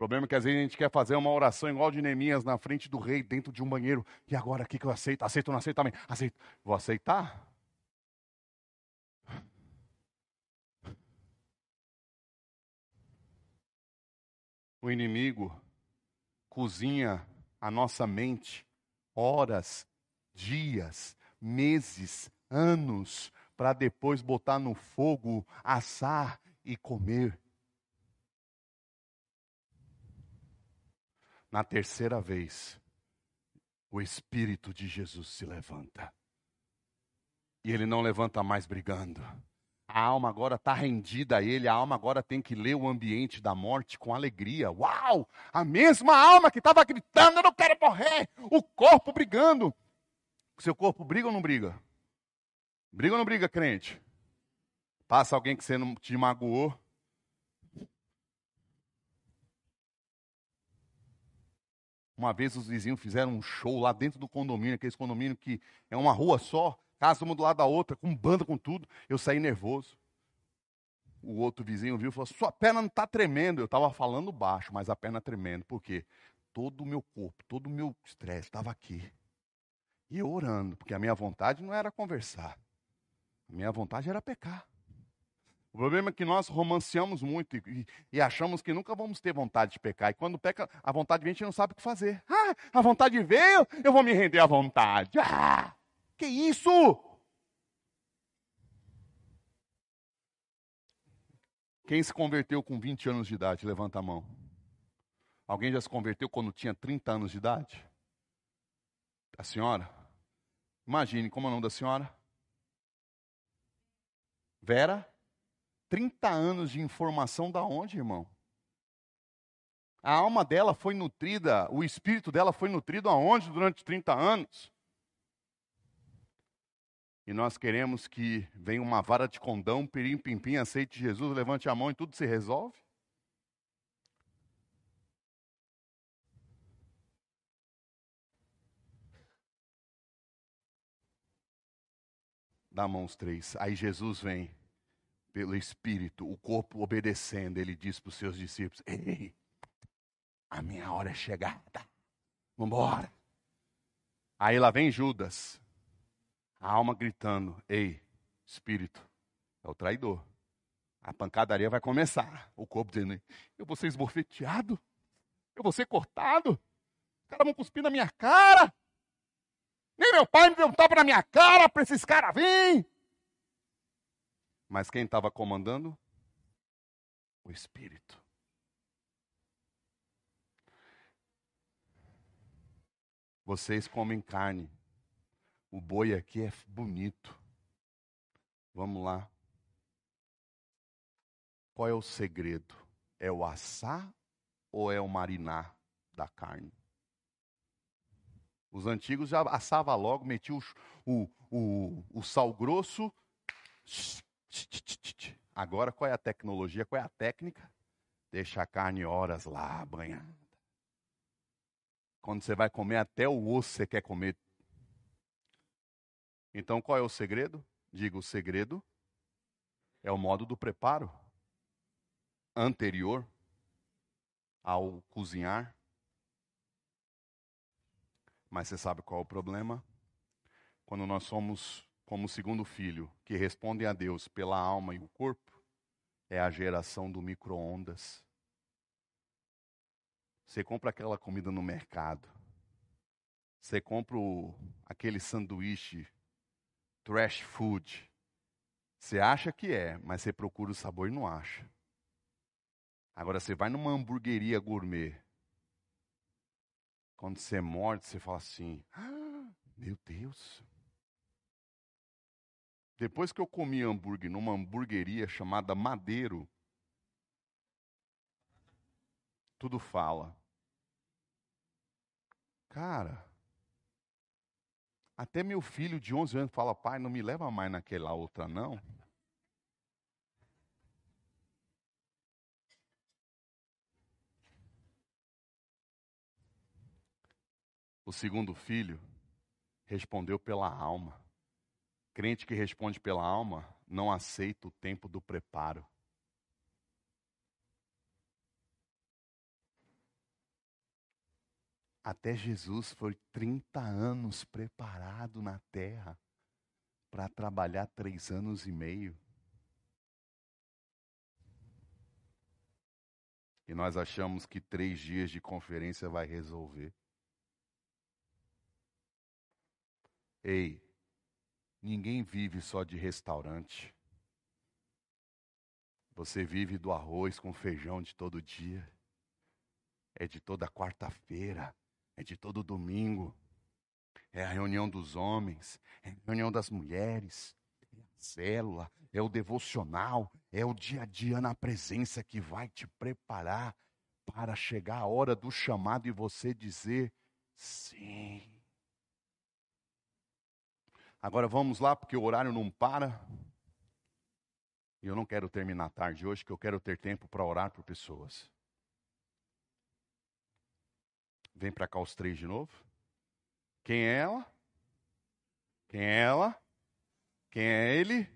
problema é que às vezes a gente quer fazer uma oração igual de Neemias na frente do rei, dentro de um banheiro. E agora, o que, que eu aceito? Aceito ou não aceito também? Aceito. Vou aceitar? O inimigo cozinha a nossa mente horas, dias, meses, anos, para depois botar no fogo, assar e comer. Na terceira vez, o Espírito de Jesus se levanta. E ele não levanta mais brigando. A alma agora está rendida a ele, a alma agora tem que ler o ambiente da morte com alegria. Uau! A mesma alma que estava gritando, eu não quero morrer, o corpo brigando. Seu corpo briga ou não briga? Briga ou não briga, crente? Passa alguém que você não te magoou, Uma vez os vizinhos fizeram um show lá dentro do condomínio, aquele condomínio que é uma rua só, casa uma do lado da outra, com banda, com tudo. Eu saí nervoso. O outro vizinho viu e falou: Sua perna não está tremendo. Eu estava falando baixo, mas a perna tremendo. Por quê? Todo o meu corpo, todo o meu estresse estava aqui. E eu orando, porque a minha vontade não era conversar. A minha vontade era pecar. O problema é que nós romanceamos muito e, e, achamos que nunca vamos ter vontade de pecar. E quando peca, a vontade vem, a gente não sabe o que fazer. Ah, a vontade veio, eu vou me render à vontade. Ah, que isso? Quem se converteu com 20 anos de idade? Levanta a mão. Alguém já se converteu quando tinha 30 anos de idade? A senhora? Imagine, como é o nome da senhora? Vera? 30 anos de informação da onde, irmão? A alma dela foi nutrida, o espírito dela foi nutrido aonde durante 30 anos? E nós queremos que venha uma vara de condão, pirim, pim, pim, aceite Jesus, levante a mão e tudo se resolve? Dá mãos três. Aí Jesus vem pelo Espírito, o corpo obedecendo, ele diz para os seus discípulos: Ei, a minha hora é chegada, vamos embora. Aí lá vem Judas, a alma gritando: Ei, Espírito, é o traidor. A pancadaria vai começar. O corpo dizendo: Eu vou ser esbofeteado, eu vou ser cortado, os caras vão cuspir na minha cara. Nem meu pai me deu um tapa na minha cara para esses caras virem. Mas quem estava comandando? O Espírito. Vocês comem carne. O boi aqui é bonito. Vamos lá. qual é o segredo? É o assar ou é o marinar da carne? Os antigos já assavam logo, metiam o, o, o, sal grosso. Agora, qual é a tecnologia? Qual é a técnica? Deixa a carne horas lá, banhada. Quando você vai comer, até o osso você quer comer. Então, qual é o segredo? Diga, o segredo é o modo do preparo anterior ao cozinhar. Mas você sabe qual é o problema? Quando nós somos como o segundo filho, que respondem a Deus pela alma e o corpo, é a geração do micro-ondas. Você compra aquela comida no mercado. Você compra o, aquele sanduíche trash food. Você acha que é, mas você procura o sabor e não acha. Agora você vai numa hamburgueria gourmet. Quando você morde, você fala assim: ah, Meu Deus. Depois que eu comi hambúrguer numa hamburgueria chamada Madeiro, tudo fala. Cara, até meu filho de 11 anos fala: Pai, não me leva mais naquela outra, não. O segundo filho respondeu pela alma. Crente que responde pela alma não aceita o tempo do preparo. Até Jesus foi 30 anos preparado na terra para trabalhar três anos e meio. E nós achamos que três dias de conferência vai resolver. Ei, ninguém vive só de restaurante. Você vive do arroz com feijão de todo dia. É de toda quarta-feira, é de todo domingo. É a reunião dos homens, é a reunião das mulheres, é a célula, é o devocional, é o dia a dia na presença que vai te preparar para chegar a hora do chamado e você dizer sim. Agora vamos lá, porque o horário não para. E eu não quero terminar tarde hoje, que eu quero ter tempo para orar por pessoas. Vem para cá os três de novo. Quem é ela? Quem é ela? Quem é ele?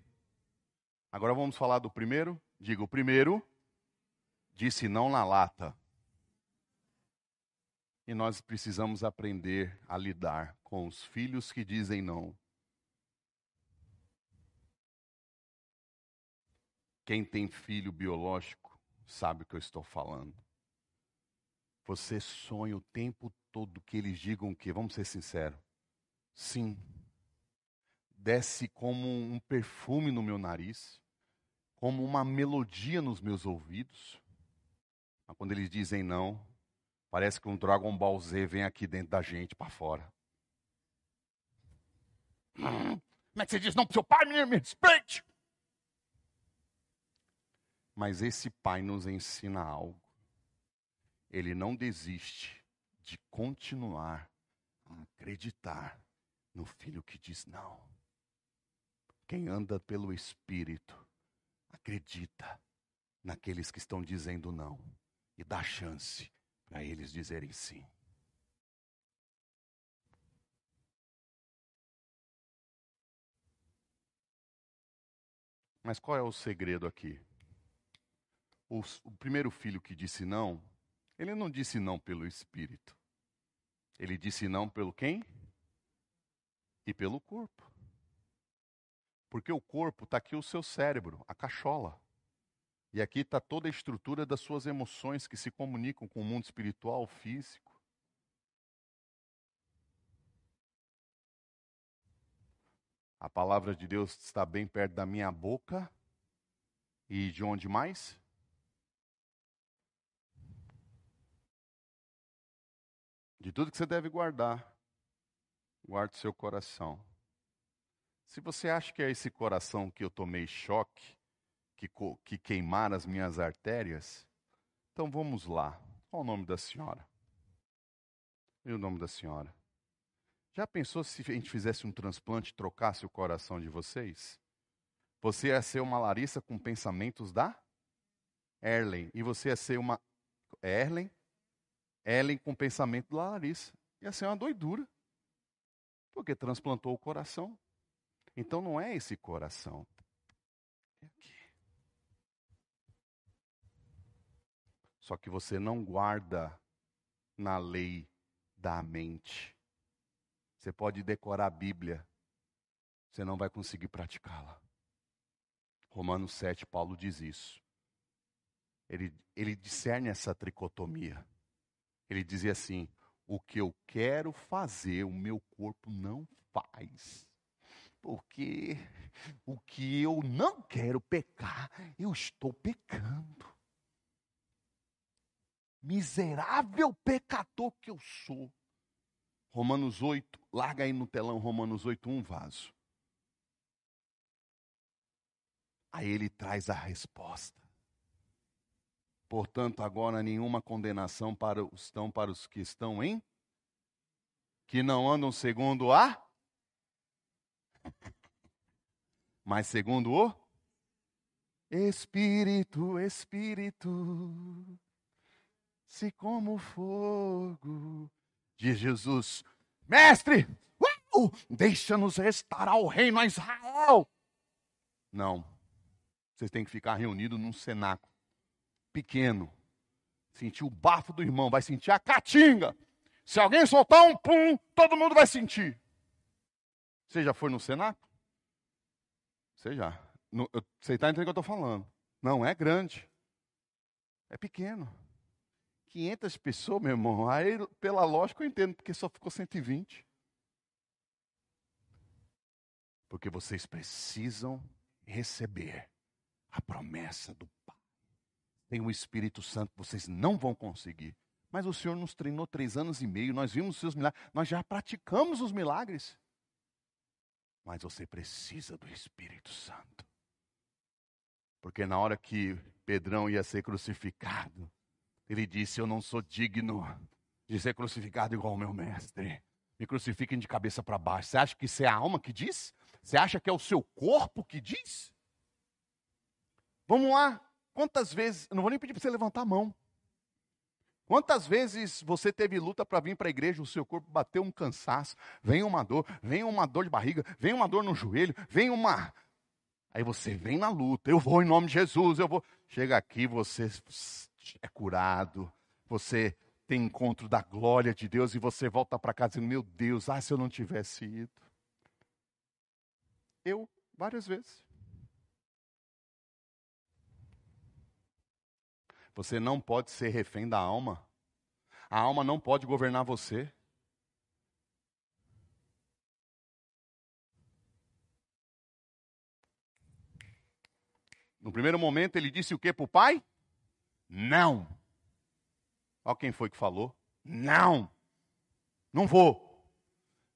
Agora vamos falar do primeiro. Diga, o primeiro disse não na lata. E nós precisamos aprender a lidar com os filhos que dizem não. Quem tem filho biológico sabe o que eu estou falando. Você sonha o tempo todo que eles digam o quê? Vamos ser sinceros. Sim. Desce como um perfume no meu nariz, como uma melodia nos meus ouvidos. Mas quando eles dizem não, parece que um Dragon Ball Z vem aqui dentro da gente para fora. Hum, como é que você diz não pro seu pai, menino? Me respeite! Mas esse pai nos ensina algo. Ele não desiste de continuar a acreditar no filho que diz não. Quem anda pelo Espírito acredita naqueles que estão dizendo não e dá chance para eles dizerem sim. Mas qual é o segredo aqui? O, o primeiro filho que disse não, ele não disse não pelo espírito. Ele disse não pelo quem? E pelo corpo. Porque o corpo está aqui o seu cérebro, a cachola. E aqui está toda a estrutura das suas emoções que se comunicam com o mundo espiritual, físico. A palavra de Deus está bem perto da minha boca. E de onde mais? De tudo que você deve guardar, guarde seu coração. Se você acha que é esse coração que eu tomei choque, que que, que queimar as minhas artérias. Então vamos lá. Qual o nome da senhora? E o nome da senhora? Já pensou se a gente fizesse um transplante e trocasse o coração de vocês? Você ia ser uma Larissa com pensamentos da Erlen. E você ia ser uma Erlen, Ellen com pensamento da Larissa. Ia ser uma doidura. Porque transplantou o coração. Então não é esse coração. É aqui. Só que você não guarda na lei da mente. Você pode decorar a Bíblia, você não vai conseguir praticá-la. Romanos 7, Paulo diz isso. Ele, ele discerne essa tricotomia. Ele dizia assim: o que eu quero fazer, o meu corpo não faz. Porque o que eu não quero pecar, eu estou pecando. Miserável pecador que eu sou. Romanos 8, larga aí no telão Romanos 8, um vaso. Aí ele traz a resposta. Portanto, agora nenhuma condenação para os, estão para os que estão em? Que não andam segundo a? Mas segundo o? Espírito, Espírito, se como fogo Diz Jesus: Mestre, deixa-nos restaurar o reino a Israel. Não. Vocês têm que ficar reunidos num cenáculo pequeno. Sentir o bafo do irmão, vai sentir a caatinga. Se alguém soltar um pum, todo mundo vai sentir. Você já foi no cenáculo? Você já. No, você está entendendo o que eu estou falando? Não é grande. É pequeno. 500 pessoas, meu irmão, aí pela lógica eu entendo, porque só ficou 120. Porque vocês precisam receber a promessa do. Tem o Espírito Santo, vocês não vão conseguir. Mas o Senhor nos treinou três anos e meio, nós vimos os seus milagres, nós já praticamos os milagres. Mas você precisa do Espírito Santo. Porque na hora que Pedrão ia ser crucificado, ele disse: Eu não sou digno de ser crucificado igual o meu mestre. Me crucifiquem de cabeça para baixo. Você acha que isso é a alma que diz? Você acha que é o seu corpo que diz? Vamos lá. Quantas vezes, não vou nem pedir para você levantar a mão. Quantas vezes você teve luta para vir para a igreja, o seu corpo bateu um cansaço, vem uma dor, vem uma dor de barriga, vem uma dor no joelho, vem uma. Aí você vem na luta, eu vou em nome de Jesus, eu vou. Chega aqui, você é curado, você tem encontro da glória de Deus e você volta para casa dizendo: Meu Deus, ah, se eu não tivesse ido. Eu, várias vezes. Você não pode ser refém da alma. A alma não pode governar você. No primeiro momento ele disse o que para o pai? Não. Olha quem foi que falou. Não. Não vou.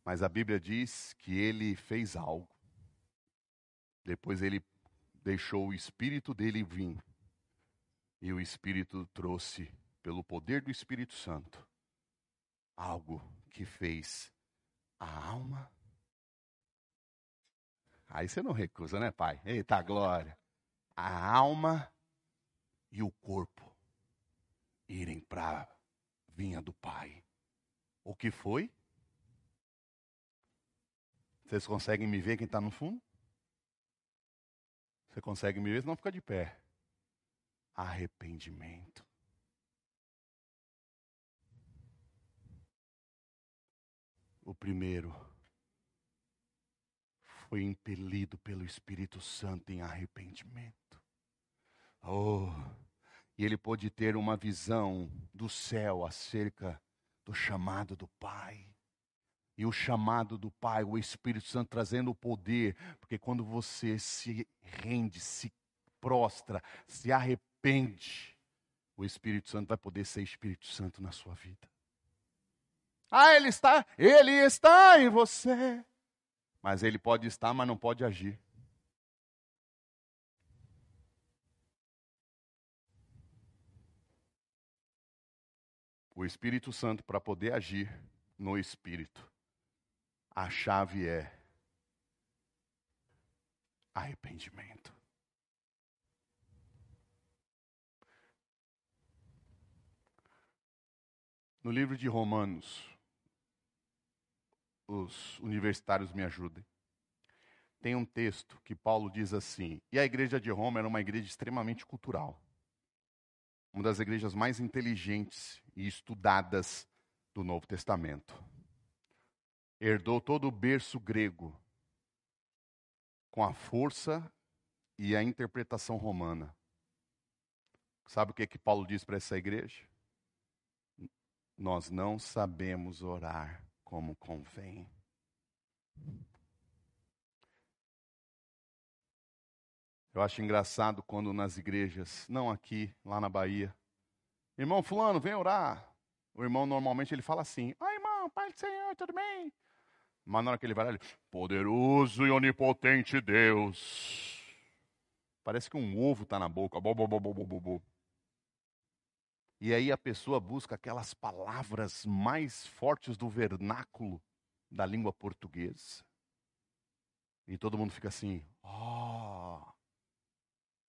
Mas a Bíblia diz que ele fez algo. Depois ele deixou o espírito dele vir. E o espírito trouxe, pelo poder do Espírito Santo, algo que fez a alma. Aí você não recusa, né, pai? Eita glória. A alma e o corpo irem para a vinha do Pai. O que foi? Vocês conseguem me ver quem está no fundo? Você consegue me ver? Não fica de pé. Arrependimento. O primeiro foi impelido pelo Espírito Santo em arrependimento. Oh, e ele pôde ter uma visão do céu acerca do chamado do Pai. E o chamado do Pai, o Espírito Santo trazendo o poder, porque quando você se rende, se prostra, se arrepende, arrepende, o Espírito Santo vai poder ser Espírito Santo na sua vida. Ah, ele está, ele está em você. Mas ele pode estar, mas não pode agir. O Espírito Santo, para poder agir no Espírito, a chave é arrependimento. No livro de Romanos, os universitários me ajudem. Tem um texto que Paulo diz assim: e a igreja de Roma era uma igreja extremamente cultural, uma das igrejas mais inteligentes e estudadas do Novo Testamento. Herdou todo o berço grego com a força e a interpretação romana. Sabe o que, é que Paulo diz para essa igreja? Nós não sabemos orar como convém. Eu acho engraçado quando nas igrejas, não aqui, lá na Bahia, irmão fulano, vem orar. O irmão normalmente ele fala assim: "Ah, irmão, Pai do Senhor, tudo bem?" Mas na hora que ele vai lá, ele, poderoso e onipotente Deus. Parece que um ovo está na boca. Bo, bo, bo, bo, bo, bo. E aí a pessoa busca aquelas palavras mais fortes do vernáculo da língua portuguesa. E todo mundo fica assim, ó. Oh.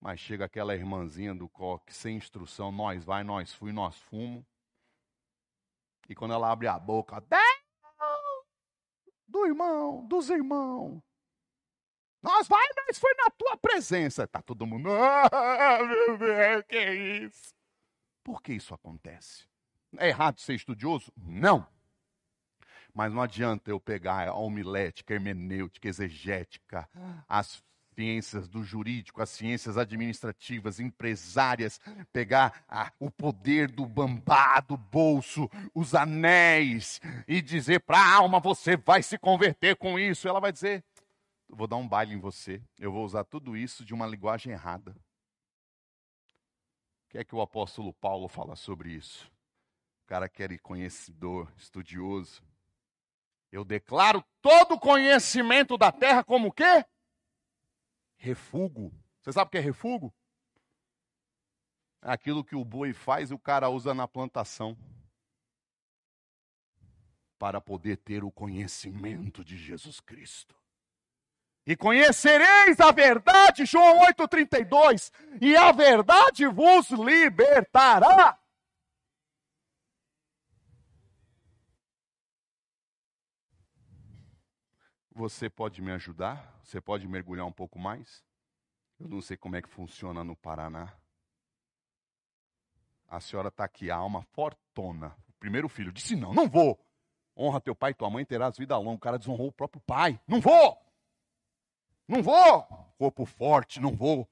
Mas chega aquela irmãzinha do coque, sem instrução, nós vai, nós fui, nós fumo. E quando ela abre a boca, Deus! do irmão, dos irmãos. Nós vai, nós foi na tua presença. Tá todo mundo, ah, meu Deus, que é isso? Por que isso acontece? É errado ser estudioso? Não. Mas não adianta eu pegar a homilética, hermenêutica, exegética, as ciências do jurídico, as ciências administrativas, empresárias, pegar o poder do bambá, do bolso, os anéis, e dizer para a alma: você vai se converter com isso. Ela vai dizer: vou dar um baile em você, eu vou usar tudo isso de uma linguagem errada. Que é que o apóstolo Paulo fala sobre isso? O cara que era conhecedor, estudioso. Eu declaro todo conhecimento da terra como o quê? refugo. Você sabe o que é refugo? É aquilo que o boi faz e o cara usa na plantação para poder ter o conhecimento de Jesus Cristo. E conhecereis a verdade, João 8,32, e a verdade vos libertará. Você pode me ajudar? Você pode mergulhar um pouco mais? Eu não sei como é que funciona no Paraná. A senhora está aqui, a alma fortona. O primeiro filho disse: Não, não vou. Honra teu pai e tua mãe, terás vida longa. O cara desonrou o próprio pai. Não vou! Não vou! Corpo forte, não vou.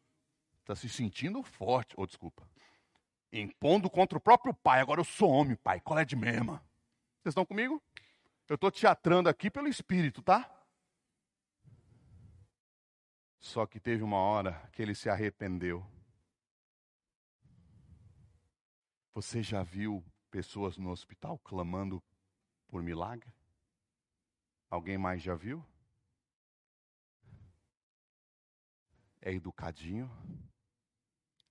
Está se sentindo forte. Oh, desculpa. Impondo contra o próprio pai. Agora eu sou homem, pai. Qual é de mesma? Vocês estão comigo? Eu estou teatrando aqui pelo espírito, tá? Só que teve uma hora que ele se arrependeu. Você já viu pessoas no hospital clamando por milagre? Alguém mais já viu? É educadinho?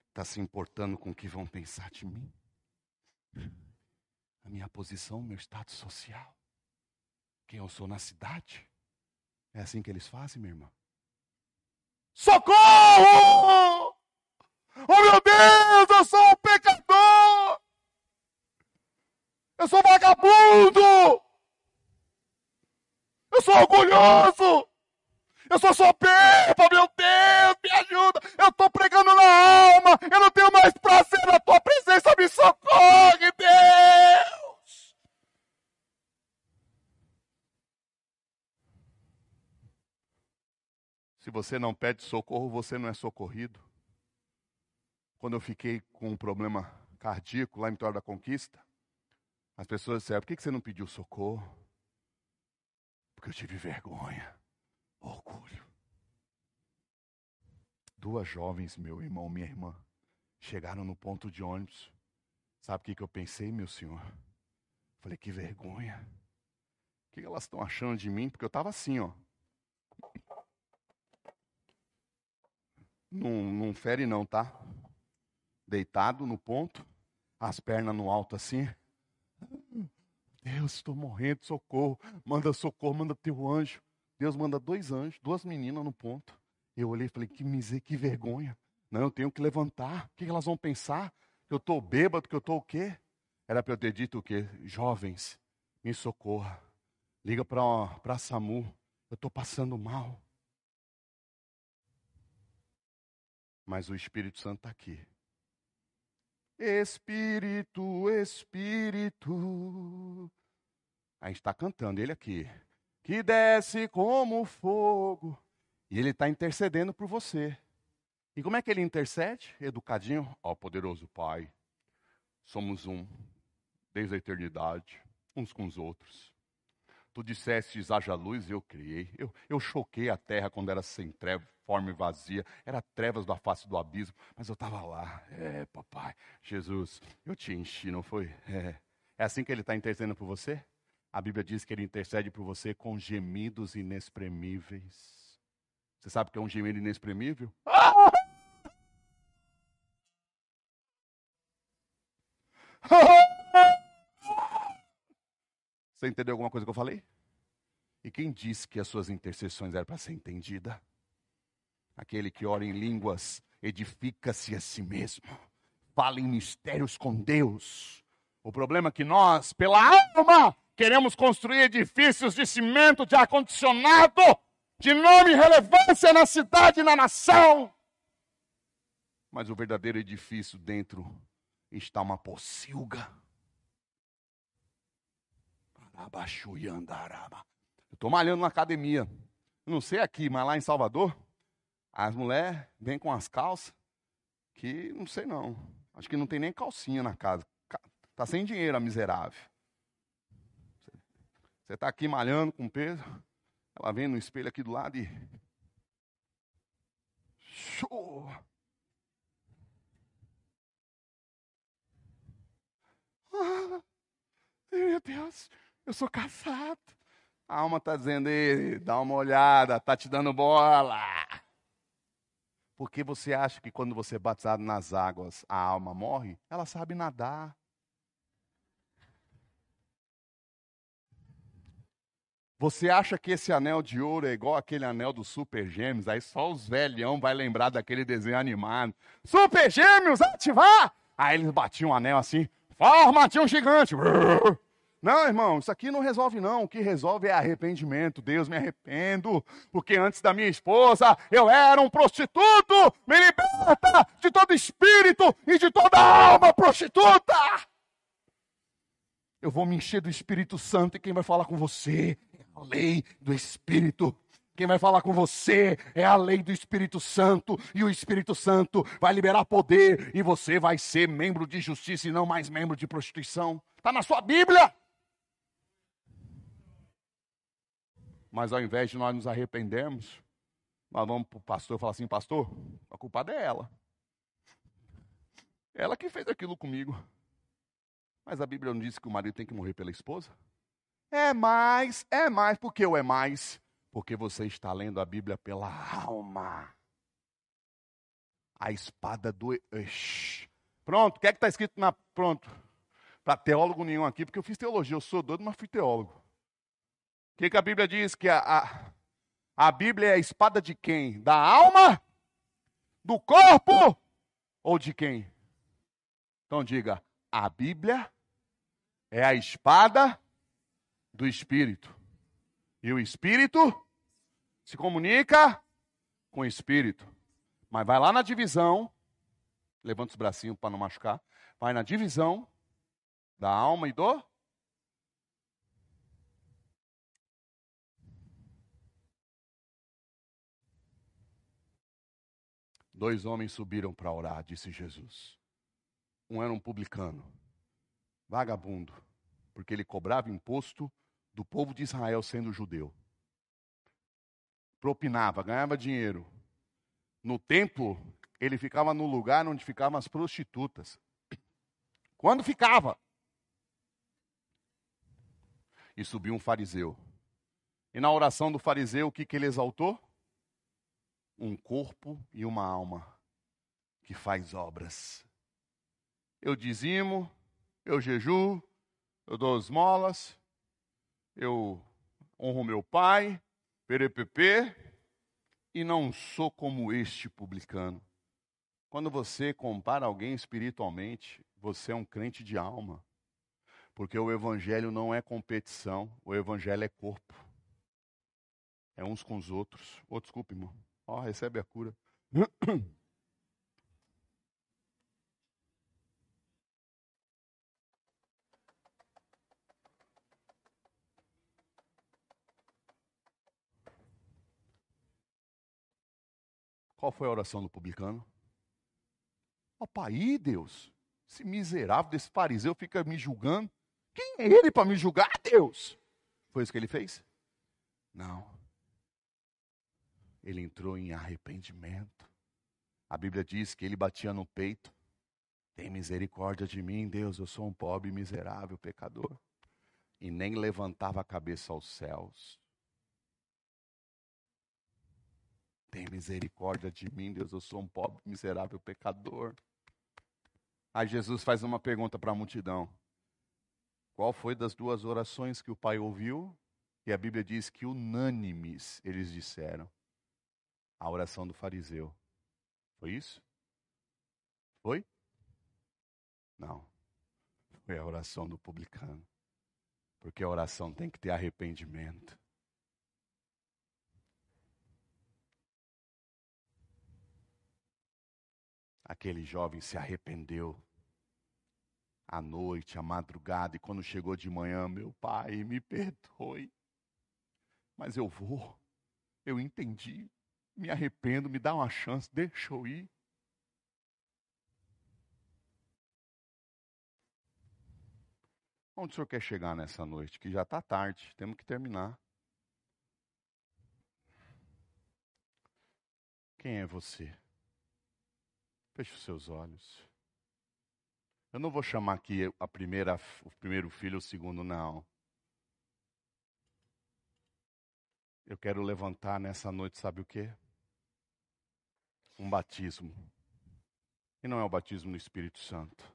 Está se importando com o que vão pensar de mim? A minha posição, meu status social? Quem eu sou na cidade? É assim que eles fazem, minha irmã? Socorro! Oh meu Deus, eu sou um pecador! Eu sou vagabundo! Eu sou orgulhoso! Eu sou soberba, meu Deus, me ajuda! Eu estou pregando na alma! Eu não tenho mais prazer na tua presença, me socorre, Deus! Se você não pede socorro, você não é socorrido. Quando eu fiquei com um problema cardíaco lá em Vitória da Conquista, as pessoas disseram: por que você não pediu socorro? Porque eu tive vergonha, orgulho. Duas jovens, meu irmão, minha irmã, chegaram no ponto de ônibus. Sabe o que, que eu pensei, meu senhor? Falei, que vergonha. O que elas estão achando de mim? Porque eu estava assim, ó. Não, não fere não, tá? Deitado no ponto, as pernas no alto assim. Deus, estou morrendo, socorro. Manda socorro, manda teu anjo. Deus manda dois anjos, duas meninas no ponto. Eu olhei e falei, que miséria, que vergonha. Não, eu tenho que levantar. O que elas vão pensar? Que eu estou bêbado, que eu estou o quê? Era para eu ter dito o quê? Jovens, me socorra. Liga para a SAMU. Eu estou passando mal. Mas o Espírito Santo está aqui. Espírito, Espírito. A gente está cantando ele aqui. Que desce como fogo. E ele está intercedendo por você. E como é que ele intercede? Educadinho. Ó, poderoso Pai, somos um, desde a eternidade, uns com os outros. Tu disseste, haja luz, eu criei. Eu, eu choquei a terra quando era sem treva, forma e vazia. Era trevas da face do abismo, mas eu estava lá. É, papai, Jesus, eu te enchi, não foi? É, é assim que ele está intercedendo por você? A Bíblia diz que ele intercede por você com gemidos inexprimíveis. Você sabe o que é um gemido inexprimível? Você entendeu alguma coisa que eu falei? E quem disse que as suas intercessões eram para ser entendida? Aquele que ora em línguas edifica-se a si mesmo, fala em mistérios com Deus. O problema é que nós, pela alma, queremos construir edifícios de cimento, de ar-condicionado, de nome e relevância na cidade e na nação. Mas o verdadeiro edifício dentro está uma pocilga. Eu estou malhando na academia. Não sei aqui, mas lá em Salvador, as mulheres vêm com as calças que não sei não. Acho que não tem nem calcinha na casa. Tá sem dinheiro, a miserável. Você está aqui malhando com peso, ela vem no espelho aqui do lado e. Show! Ah, meu Deus, eu sou casado. A alma está dizendo, Ei, dá uma olhada, está te dando bola. Porque você acha que quando você é batizado nas águas, a alma morre? Ela sabe nadar. Você acha que esse anel de ouro é igual aquele anel dos super gêmeos? Aí só os velhão vai lembrar daquele desenho animado. Super gêmeos, ativar! Aí eles batiam o anel assim, forma um gigante. Não, irmão, isso aqui não resolve não. O que resolve é arrependimento. Deus, me arrependo, porque antes da minha esposa eu era um prostituto. Me liberta de todo espírito e de toda alma prostituta. Eu vou me encher do Espírito Santo e quem vai falar com você a lei do Espírito. Quem vai falar com você é a lei do Espírito Santo, e o Espírito Santo vai liberar poder, e você vai ser membro de justiça e não mais membro de prostituição. Está na sua Bíblia. Mas ao invés de nós nos arrependermos, nós vamos para o pastor e falar assim: Pastor, a culpada é ela. Ela que fez aquilo comigo. Mas a Bíblia não diz que o marido tem que morrer pela esposa? É mais, é mais. Por que o é mais? Porque você está lendo a Bíblia pela alma. A espada do. Pronto, o que é que está escrito na. Pronto. Para teólogo nenhum aqui, porque eu fiz teologia, eu sou doido, mas fui teólogo. O que, que a Bíblia diz? Que a, a, a Bíblia é a espada de quem? Da alma? Do corpo? Ou de quem? Então diga: a Bíblia é a espada do Espírito. E o Espírito se comunica com o Espírito. Mas vai lá na divisão, levanta os bracinhos para não machucar. Vai na divisão da alma e do. Dois homens subiram para orar, disse Jesus. Um era um publicano, vagabundo, porque ele cobrava imposto do povo de Israel sendo judeu. Propinava, ganhava dinheiro. No templo, ele ficava no lugar onde ficavam as prostitutas. Quando ficava? E subiu um fariseu. E na oração do fariseu, o que, que ele exaltou? Um corpo e uma alma que faz obras. Eu dizimo, eu jejuo, eu dou esmolas, eu honro meu pai, perepepe, e não sou como este publicano. Quando você compara alguém espiritualmente, você é um crente de alma. Porque o evangelho não é competição, o evangelho é corpo. É uns com os outros. Oh, desculpe, irmão. Ó, oh, recebe a cura. Qual foi a oração do publicano? Opa, aí, Deus, esse miserável desse fariseu fica me julgando. Quem é ele para me julgar, Deus? Foi isso que ele fez? Não. Ele entrou em arrependimento. A Bíblia diz que ele batia no peito. Tem misericórdia de mim, Deus, eu sou um pobre, miserável, pecador. E nem levantava a cabeça aos céus. Tem misericórdia de mim, Deus, eu sou um pobre, miserável pecador. Aí Jesus faz uma pergunta para a multidão: Qual foi das duas orações que o pai ouviu? E a Bíblia diz que unânimes eles disseram: A oração do fariseu. Foi isso? Foi? Não. Foi a oração do publicano. Porque a oração tem que ter arrependimento. Aquele jovem se arrependeu à noite, à madrugada, e quando chegou de manhã, meu pai, me perdoe, mas eu vou, eu entendi, me arrependo, me dá uma chance, deixa eu ir. Onde o senhor quer chegar nessa noite? Que já está tarde, temos que terminar. Quem é você? Feche os seus olhos. Eu não vou chamar aqui a primeira, o primeiro filho, o segundo, não. Eu quero levantar nessa noite, sabe o quê? Um batismo. E não é o batismo no Espírito Santo.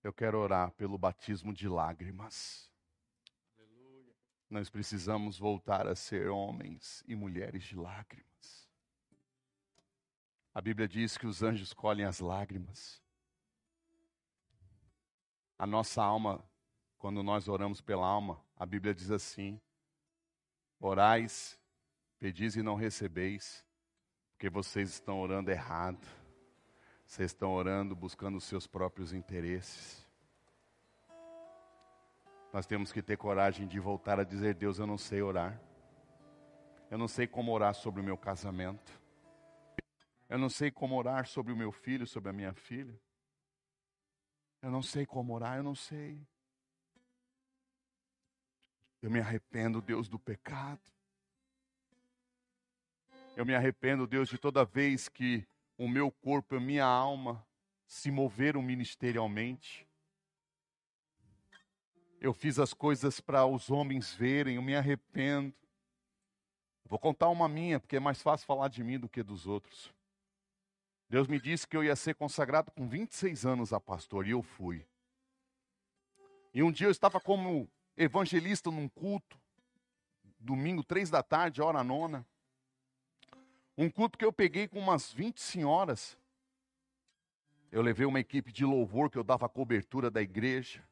Eu quero orar pelo batismo de lágrimas. Aleluia. Nós precisamos voltar a ser homens e mulheres de lágrimas. A Bíblia diz que os anjos colhem as lágrimas. A nossa alma, quando nós oramos pela alma, a Bíblia diz assim: Orais, pedis e não recebeis, porque vocês estão orando errado. Vocês estão orando buscando os seus próprios interesses. Nós temos que ter coragem de voltar a dizer: Deus, eu não sei orar. Eu não sei como orar sobre o meu casamento. Eu não sei como orar sobre o meu filho, sobre a minha filha. Eu não sei como orar, eu não sei. Eu me arrependo, Deus, do pecado. Eu me arrependo, Deus, de toda vez que o meu corpo e a minha alma se moveram ministerialmente. Eu fiz as coisas para os homens verem, eu me arrependo. Vou contar uma minha, porque é mais fácil falar de mim do que dos outros. Deus me disse que eu ia ser consagrado com 26 anos a pastor, e eu fui. E um dia eu estava como evangelista num culto, domingo, três da tarde, hora nona. Um culto que eu peguei com umas 20 senhoras. Eu levei uma equipe de louvor que eu dava cobertura da igreja.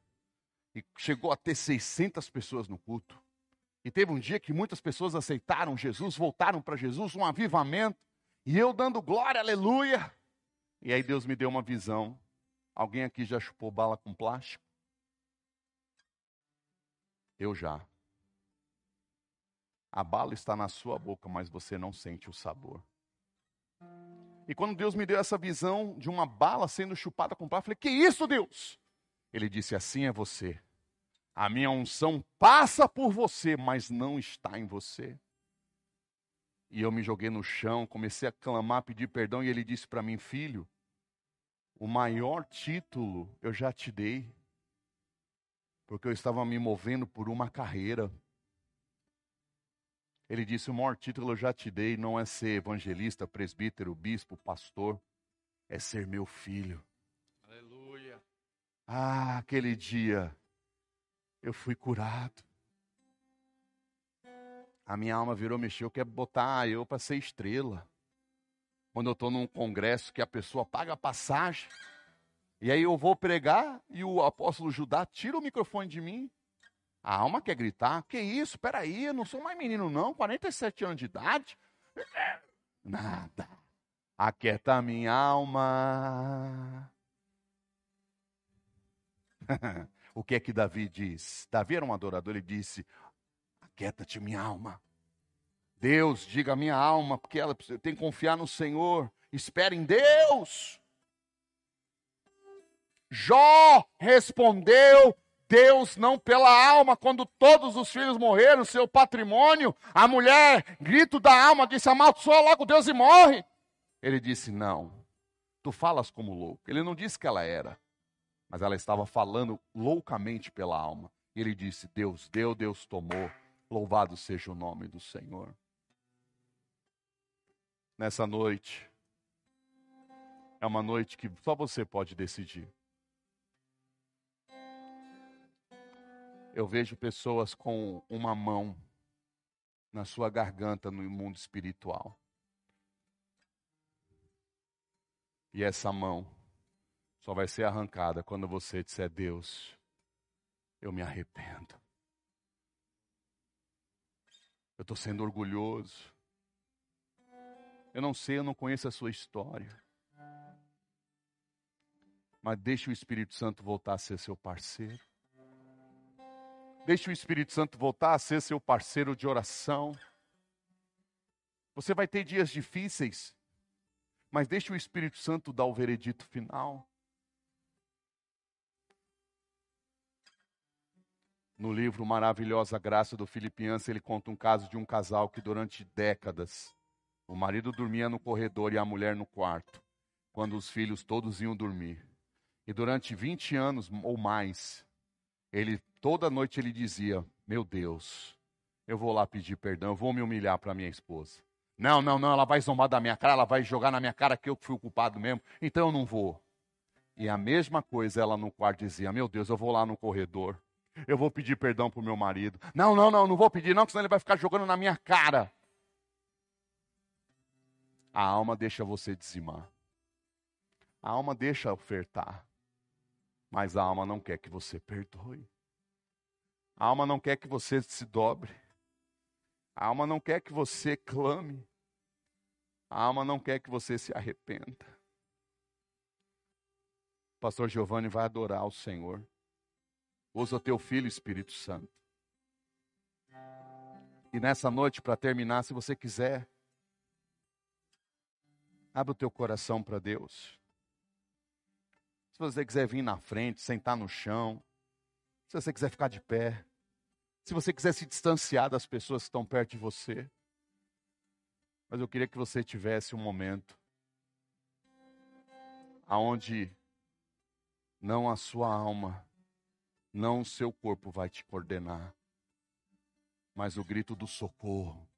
E chegou a ter 600 pessoas no culto. E teve um dia que muitas pessoas aceitaram Jesus, voltaram para Jesus, um avivamento. E eu dando glória, aleluia. E aí Deus me deu uma visão. Alguém aqui já chupou bala com plástico? Eu já. A bala está na sua boca, mas você não sente o sabor. E quando Deus me deu essa visão de uma bala sendo chupada com plástico, eu falei: Que isso, Deus? Ele disse: Assim é você. A minha unção passa por você, mas não está em você. E eu me joguei no chão, comecei a clamar, pedir perdão, e ele disse para mim: Filho, o maior título eu já te dei, porque eu estava me movendo por uma carreira. Ele disse: O maior título eu já te dei, não é ser evangelista, presbítero, bispo, pastor, é ser meu filho. Aleluia. Ah, aquele dia eu fui curado. A minha alma virou, mexeu, quer botar eu para ser estrela. Quando eu estou num congresso que a pessoa paga passagem, e aí eu vou pregar e o apóstolo Judá tira o microfone de mim. A alma quer gritar. Que isso? Peraí, eu não sou mais menino, não. 47 anos de idade. Nada. Aquieta a minha alma. o que é que Davi diz? Davi era um adorador, ele disse: Aquieta-te, minha alma. Deus, diga a minha alma, porque ela tem que confiar no Senhor. Espere em Deus. Jó respondeu Deus não pela alma, quando todos os filhos morreram, seu patrimônio, a mulher, grito da alma, disse: amaldiçoa logo Deus e morre. Ele disse: Não, tu falas como louco. Ele não disse que ela era, mas ela estava falando loucamente pela alma. Ele disse: Deus deu, Deus tomou, louvado seja o nome do Senhor. Nessa noite, é uma noite que só você pode decidir. eu vejo pessoas com uma mão na sua garganta no mundo espiritual. E essa mão só vai ser arrancada quando você disser: Deus, eu me arrependo. Eu estou sendo orgulhoso. Eu não sei, eu não conheço a sua história. Mas deixe o Espírito Santo voltar a ser seu parceiro. Deixe o Espírito Santo voltar a ser seu parceiro de oração. Você vai ter dias difíceis, mas deixe o Espírito Santo dar o veredito final. No livro Maravilhosa Graça do Filipiança, ele conta um caso de um casal que durante décadas o marido dormia no corredor e a mulher no quarto, quando os filhos todos iam dormir. E durante 20 anos ou mais, ele toda noite ele dizia: "Meu Deus, eu vou lá pedir perdão, eu vou me humilhar para minha esposa. Não, não, não, ela vai zombar da minha cara, ela vai jogar na minha cara que eu fui o culpado mesmo, então eu não vou. E a mesma coisa ela no quarto dizia: Meu Deus, eu vou lá no corredor, eu vou pedir perdão para o meu marido. Não, não, não, não vou pedir, não, senão ele vai ficar jogando na minha cara. A alma deixa você dizimar. A alma deixa ofertar. Mas a alma não quer que você perdoe. A alma não quer que você se dobre. A alma não quer que você clame. A alma não quer que você se arrependa. O pastor Giovanni vai adorar o Senhor. Usa teu filho, Espírito Santo. E nessa noite, para terminar, se você quiser, abre o teu coração para Deus. Se você quiser vir na frente, sentar no chão, se você quiser ficar de pé, se você quiser se distanciar das pessoas que estão perto de você. Mas eu queria que você tivesse um momento aonde não a sua alma, não o seu corpo vai te coordenar, mas o grito do socorro.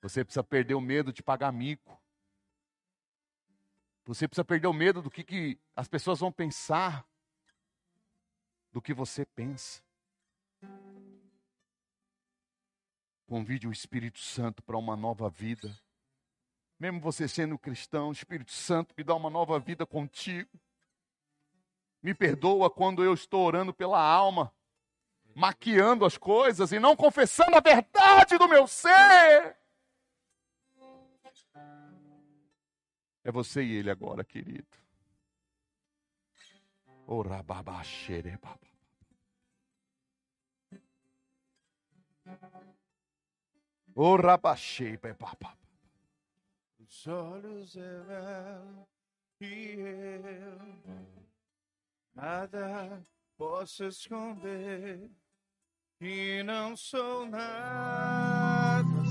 Você precisa perder o medo de pagar mico. Você precisa perder o medo do que, que as pessoas vão pensar, do que você pensa. Convide o Espírito Santo para uma nova vida. Mesmo você sendo cristão, o Espírito Santo me dá uma nova vida contigo. Me perdoa quando eu estou orando pela alma, maquiando as coisas e não confessando a verdade do meu ser. É você e ele agora, querido. Os olhos revelam e eu nada posso esconder e não sou nada.